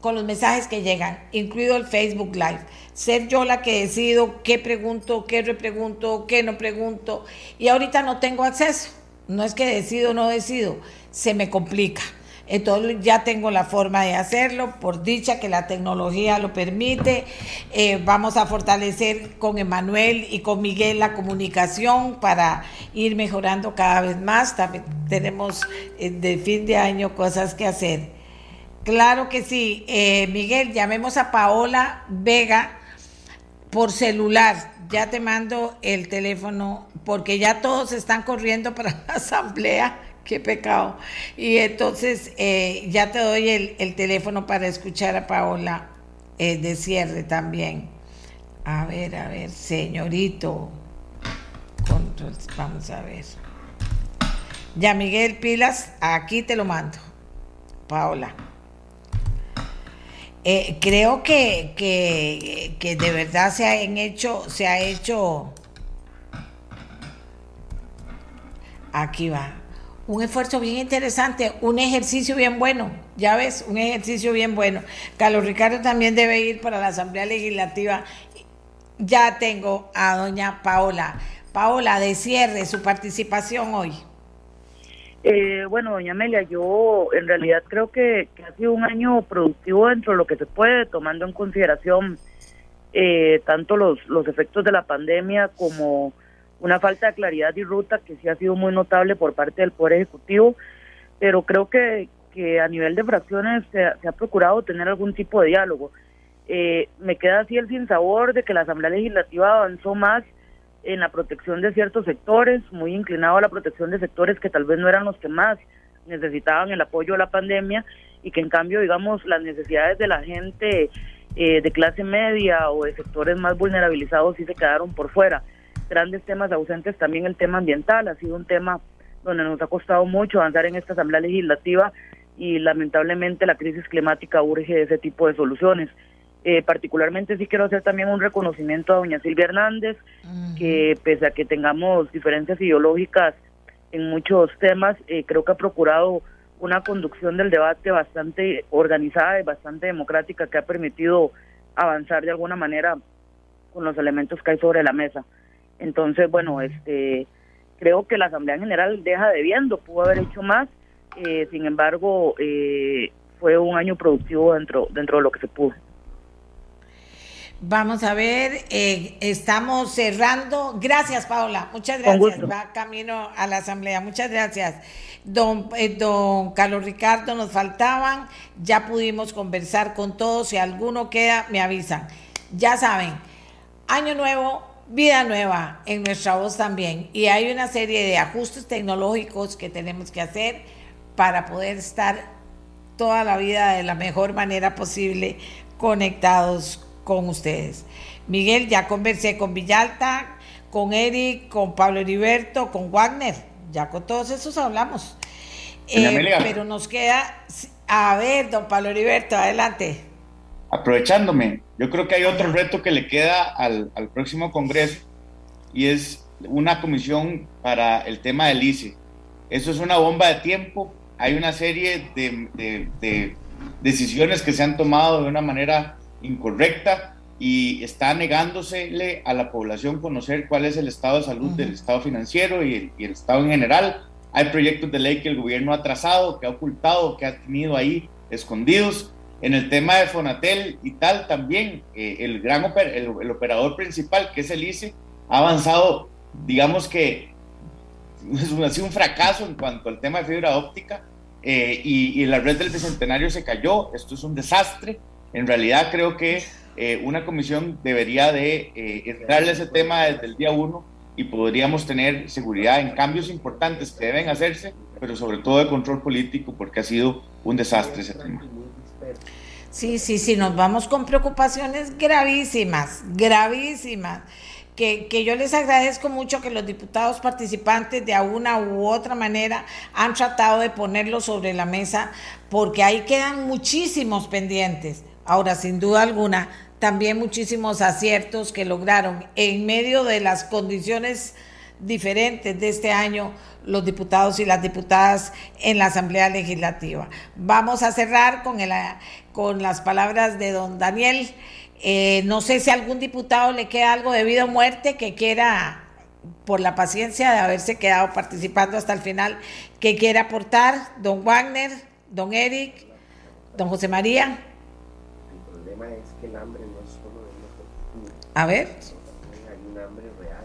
[SPEAKER 11] con los mensajes que llegan, incluido el Facebook Live. Ser yo la que decido qué pregunto, qué repregunto, qué no pregunto. Y ahorita no tengo acceso. No es que decido o no decido, se me complica. Entonces ya tengo la forma de hacerlo, por dicha que la tecnología lo permite. Eh, vamos a fortalecer con Emanuel y con Miguel la comunicación para ir mejorando cada vez más. También tenemos eh, de fin de año cosas que hacer. Claro que sí. Eh, Miguel, llamemos a Paola Vega por celular. ya te mando el teléfono porque ya todos están corriendo para la asamblea. Qué pecado. Y entonces eh, ya te doy el, teléfono para escuchar a Paola eh, de cierre también. A ver, a ver, señorito. vamos a ver. Ya Miguel Pilas, aquí te lo mando. Paola. Eh, creo que, que, de verdad se han hecho, se ha hecho. Aquí va. Un esfuerzo bien interesante, un ejercicio bien bueno. Ya ves, un ejercicio bien bueno. Carlos Ricardo también debe ir para la Asamblea Legislativa. Ya tengo a doña Paola. Paola, de cierre, su participación hoy.
[SPEAKER 17] Eh, bueno, doña Amelia, yo en realidad creo que, ha sido un año productivo dentro de lo que se puede, tomando en consideración eh, tanto los, los efectos de la pandemia como una falta de claridad y ruta que sí ha sido muy notable por parte del Poder Ejecutivo, pero creo que, que a nivel de fracciones se, ha procurado tener algún tipo de diálogo. Eh, me queda así el sinsabor de que la Asamblea Legislativa avanzó más en la protección de ciertos sectores, muy inclinado a la protección de sectores que tal vez no eran los que más necesitaban el apoyo de la pandemia y que en cambio, digamos, las necesidades de la gente eh, de clase media o de sectores más vulnerabilizados sí se quedaron por fuera. Grandes temas ausentes también el tema ambiental, ha sido un tema donde nos ha costado mucho avanzar en esta Asamblea Legislativa y lamentablemente la crisis climática urge ese tipo de soluciones. Eh, particularmente sí quiero hacer también un reconocimiento a doña Silvia Hernández, que pese a que tengamos diferencias ideológicas en muchos temas, eh, creo que ha procurado una conducción del debate bastante organizada y bastante democrática que ha permitido avanzar de alguna manera con los elementos que hay sobre la mesa. Entonces, bueno, este creo que la Asamblea General deja de viendo, pudo haber hecho más, eh, sin embargo, fue un año productivo dentro, dentro de lo que se pudo.
[SPEAKER 11] Vamos a ver, eh, estamos cerrando. Gracias, Paola. Muchas gracias. Va camino a la asamblea. Muchas gracias. Don, eh, don Carlos Ricardo, nos faltaban. Ya pudimos conversar con todos. Si alguno queda, me avisan. Ya saben, año nuevo, vida nueva en nuestra voz también. Y hay una serie de ajustes tecnológicos que tenemos que hacer para poder estar toda la vida de la mejor manera posible conectados con ustedes. Miguel, ya conversé con Villalta, con Eric, con Pablo Heriberto, con Wagner, ya con todos esos hablamos. Eh, pero nos queda, a ver, don Pablo Heriberto, adelante.
[SPEAKER 14] Aprovechándome, yo creo que hay otro reto que le queda al, próximo Congreso y es una comisión para el tema del ICE. Eso es una bomba de tiempo, hay una serie de, de decisiones que se han tomado de una manera incorrecta y está negándosele a la población conocer cuál es el estado de salud del estado financiero y el, estado en general. Hay proyectos de ley que el gobierno ha trazado, que ha ocultado, que ha tenido ahí escondidos. En el tema de Fonatel y tal también, eh, el gran el, operador principal, que es el ICE, ha avanzado, digamos que ha sido un fracaso en cuanto al tema de fibra óptica eh, y, y la red del Bicentenario se cayó. Esto es un desastre. En realidad creo que eh, una comisión debería de eh, entrarle ese tema desde el día uno y podríamos tener seguridad en cambios importantes que deben hacerse, pero sobre todo de control político, porque ha sido un desastre ese tema.
[SPEAKER 11] Sí, sí, sí, nos vamos con preocupaciones gravísimas, gravísimas. Que, que, yo les agradezco mucho que los diputados participantes de una u otra manera han tratado de ponerlo sobre la mesa, porque ahí quedan muchísimos pendientes. Ahora, sin duda alguna, también muchísimos aciertos que lograron en medio de las condiciones diferentes de este año los diputados y las diputadas en la Asamblea Legislativa. Vamos a cerrar con, el, con las palabras de don Daniel. Eh, no sé si a algún diputado le queda algo de vida o muerte que quiera, por la paciencia de haberse quedado participando hasta el final, que quiera aportar, don Wagner, don Eric, don José María es que el hambre no es solo de A ver. Hay un hambre real.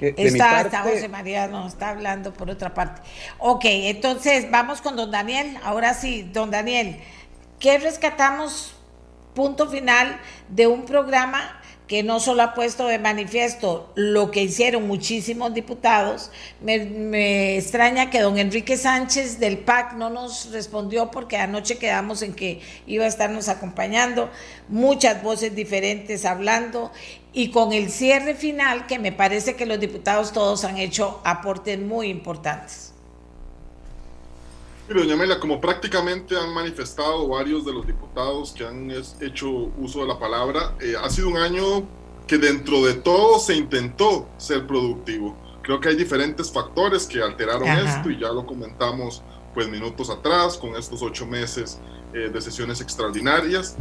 [SPEAKER 11] Está, está, José María nos está hablando por otra parte. Ok, entonces vamos con don Daniel. Ahora sí, don Daniel, ¿qué rescatamos punto final de un programa que no solo ha puesto de manifiesto lo que hicieron muchísimos diputados, me, extraña que don Enrique Sánchez del PAC no nos respondió porque anoche quedamos en que iba a estarnos acompañando, muchas voces diferentes hablando y con el cierre final que me parece que los diputados todos han hecho aportes muy importantes.
[SPEAKER 3] Doña Amelia, como prácticamente han manifestado varios de los diputados que han hecho uso de la palabra, eh, ha sido un año que dentro de todo se intentó ser productivo. Creo que hay diferentes factores que alteraron esto y ya lo comentamos pues minutos atrás con estos ocho meses eh, de sesiones extraordinarias.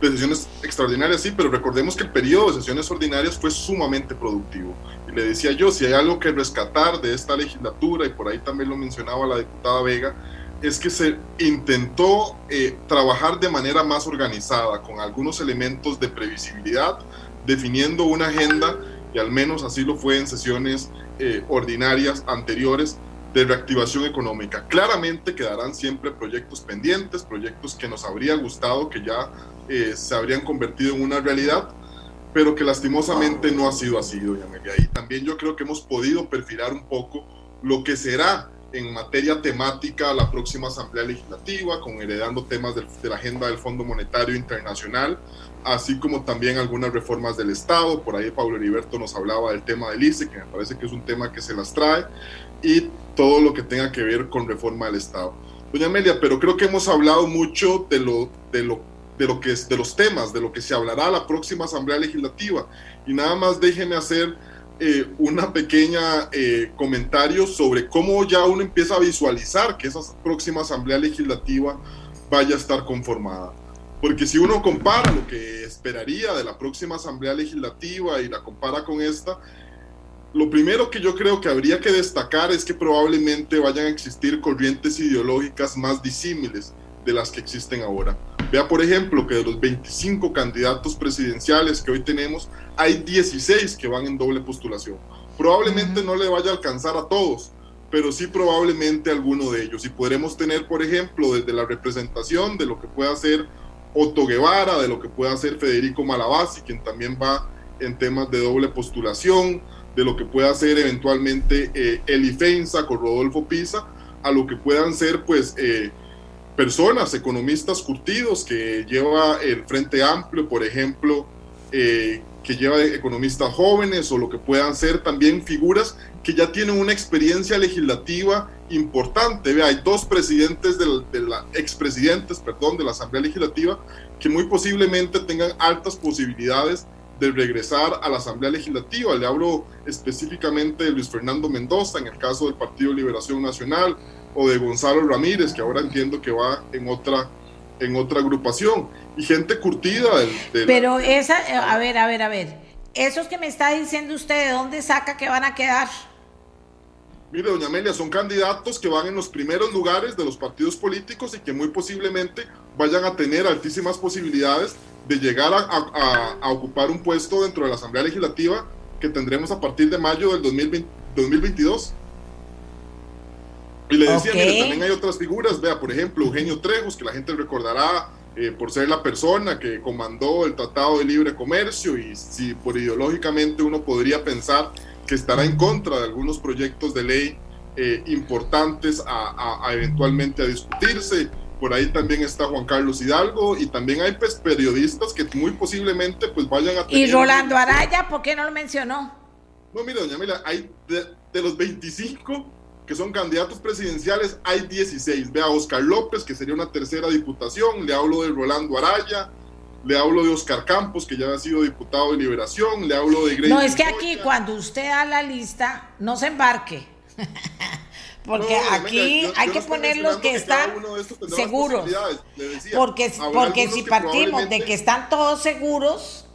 [SPEAKER 3] De sesiones extraordinarias sí, pero recordemos que el periodo de sesiones ordinarias fue sumamente productivo. Y le decía yo, si hay algo que rescatar de esta legislatura, y por ahí también lo mencionaba la diputada Vega, es que se intentó eh, trabajar de manera más organizada, con algunos elementos de previsibilidad, definiendo una agenda, y al menos así lo fue en sesiones eh, ordinarias anteriores, de reactivación económica. Claramente quedarán siempre proyectos pendientes, proyectos que nos habría gustado que ya eh, se habrían convertido en una realidad, pero que lastimosamente no ha sido así, doña María. Y también yo creo que hemos podido perfilar un poco lo que será en materia temática la próxima Asamblea Legislativa, con heredando temas de, la agenda del Fondo Monetario Internacional, así como también algunas reformas del Estado. Por ahí Pablo Heriberto nos hablaba del tema del ICE, que me parece que es un tema que se las trae, y todo lo que tenga que ver con reforma del Estado. Doña Amelia, pero creo que hemos hablado mucho de lo, de lo, de lo que es, de los temas, de lo que se hablará la próxima Asamblea Legislativa. Y nada más déjeme hacer eh, una pequeña eh, comentario sobre cómo ya uno empieza a visualizar que esa próxima asamblea legislativa vaya a estar conformada. Porque si uno compara lo que esperaría de la próxima asamblea legislativa y la compara con esta, lo primero que yo creo que habría que destacar es que probablemente vayan a existir corrientes ideológicas más disímiles de las que existen ahora. Vea, por ejemplo, que de los 25 candidatos presidenciales que hoy tenemos, hay 16 que van en doble postulación. Probablemente no le vaya a alcanzar a todos, pero sí probablemente a alguno de ellos. Y podremos tener, por ejemplo, desde la representación de lo que pueda hacer Otto Guevara, de lo que pueda hacer Federico Malabasi, quien también va en temas de doble postulación, de lo que pueda hacer eventualmente eh, Eli Feinza con Rodolfo Pisa, a lo que puedan ser, pues, eh, personas, economistas curtidos que lleva el Frente Amplio, por ejemplo, eh, que lleva economistas jóvenes o lo que puedan ser también figuras que ya tienen una experiencia legislativa importante. Ve, hay dos presidentes de la, expresidentes, perdón, de la Asamblea Legislativa que muy posiblemente tengan altas posibilidades de regresar a la Asamblea Legislativa. Le hablo específicamente de Luis Fernando Mendoza en el caso del Partido Liberación Nacional, o de Gonzalo Ramírez, que ahora entiendo que va en otra, en otra agrupación, y gente curtida del...
[SPEAKER 11] Pero esa, eh, a ver, a ver, a ver, esos que me está diciendo usted, ¿de dónde saca que van a quedar?
[SPEAKER 3] Mire, doña Amelia, son candidatos que van en los primeros lugares de los partidos políticos y que muy posiblemente vayan a tener altísimas posibilidades de llegar a, a, ocupar un puesto dentro de la Asamblea Legislativa que tendremos a partir de mayo del 2020, 2022. Y le decía, mire, también hay otras figuras, vea, por ejemplo, Eugenio Trejos, que la gente recordará eh, por ser la persona que comandó el Tratado de Libre Comercio y si por ideológicamente uno podría pensar que estará en contra de algunos proyectos de ley eh, importantes a, eventualmente a discutirse. Por ahí también está Juan Carlos Hidalgo y también hay pues, periodistas que muy posiblemente pues vayan a...
[SPEAKER 11] ¿Y Rolando Araya por qué no lo mencionó?
[SPEAKER 3] No, mire, doña Mila, hay de, de los 25 que son candidatos presidenciales, hay 16. Vea, Oscar López, que sería una tercera diputación, le hablo de Rolando Araya, le hablo de Oscar Campos, que ya ha sido diputado de Liberación, le hablo de
[SPEAKER 11] Grace No, es que aquí cuando usted da la lista, no se embarque. Porque aquí hay que poner los que, están seguros. porque porque si partimos de que están todos seguros,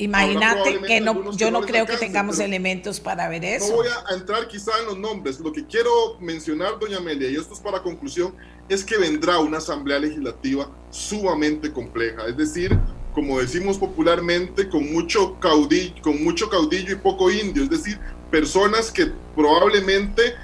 [SPEAKER 11] Imagínate que no, yo no creo que tengamos elementos para ver eso.
[SPEAKER 3] No voy a entrar quizá en los nombres. Lo que quiero mencionar, doña Amelia, y esto es para conclusión, es que vendrá una asamblea legislativa sumamente compleja. Es decir, como decimos popularmente, con mucho caudillo, con mucho caudillo y poco indio. Es decir, personas que probablemente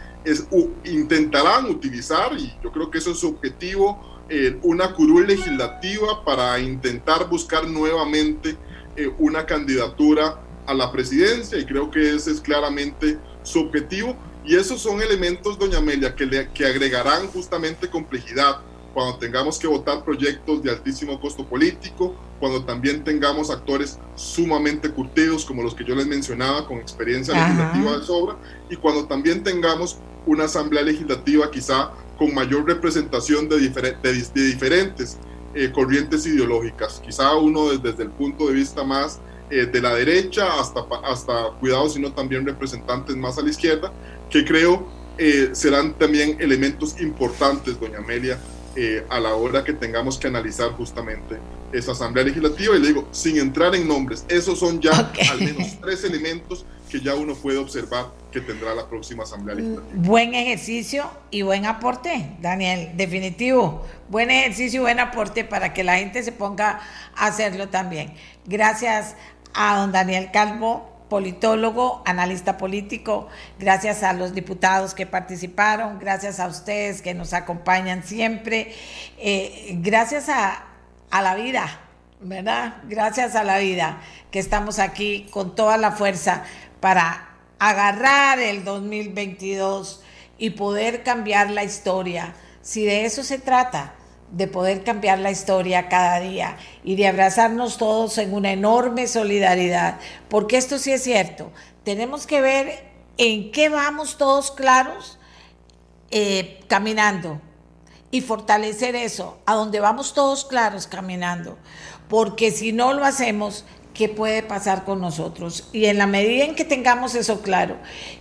[SPEAKER 3] intentarán utilizar, y yo creo que eso es su objetivo, eh, una curul legislativa para intentar buscar nuevamente eh, una candidatura a la presidencia y creo que ese es claramente su objetivo. Y esos son elementos, doña Amelia, que, le, que agregarán justamente complejidad cuando tengamos que votar proyectos de altísimo costo político, cuando también tengamos actores sumamente curtidos como los que yo les mencionaba con experiencia legislativa de sobra y cuando también tengamos una asamblea legislativa quizá con mayor representación de, de, diferentes eh, corrientes ideológicas, quizá uno desde, el punto de vista más eh, de la derecha hasta, hasta, cuidado, sino también representantes más a la izquierda, que creo eh, serán también elementos importantes, doña Amelia, eh, a la hora que tengamos que analizar justamente esa Asamblea Legislativa. Y le digo, sin entrar en nombres, esos son ya al menos tres elementos que ya uno puede observar que tendrá la próxima Asamblea mm, Legislativa.
[SPEAKER 11] Buen ejercicio y buen aporte, Daniel, definitivo. Buen ejercicio y buen aporte para que la gente se ponga a hacerlo también. Gracias a don Daniel Calvo politólogo, analista político, gracias a los diputados que participaron, gracias a ustedes que nos acompañan siempre, eh, gracias a, a la vida, ¿verdad? Gracias a la vida que estamos aquí con toda la fuerza para agarrar el 2022 y poder cambiar la historia. Si de eso se trata, de poder cambiar la historia cada día y de abrazarnos todos en una enorme solidaridad, porque esto sí es cierto, tenemos que ver en qué vamos todos claros eh, caminando y fortalecer eso, a donde vamos todos claros caminando, porque si no lo hacemos, ¿qué puede pasar con nosotros? Y en la medida en que tengamos eso claro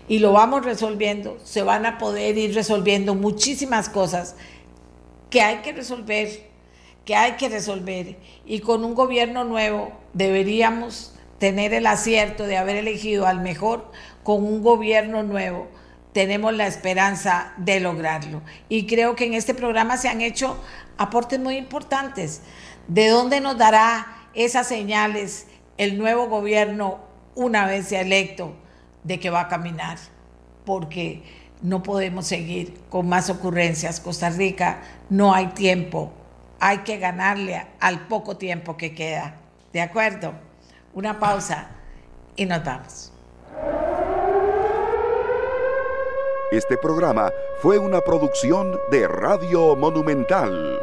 [SPEAKER 11] y lo vamos resolviendo, se van a poder ir resolviendo muchísimas cosas que hay que resolver, que hay que resolver. Y con un gobierno nuevo deberíamos tener el acierto de haber elegido al mejor con un gobierno nuevo. Tenemos la esperanza de lograrlo. Y creo que en este programa se han hecho aportes muy importantes. ¿De dónde nos dará esas señales el nuevo gobierno una vez sea electo de que va a caminar? Porque no podemos seguir con más ocurrencias. Costa Rica, no hay tiempo. Hay que ganarle al poco tiempo que queda. ¿De acuerdo? Una pausa y nos vamos.
[SPEAKER 1] Este programa fue una producción de Radio Monumental.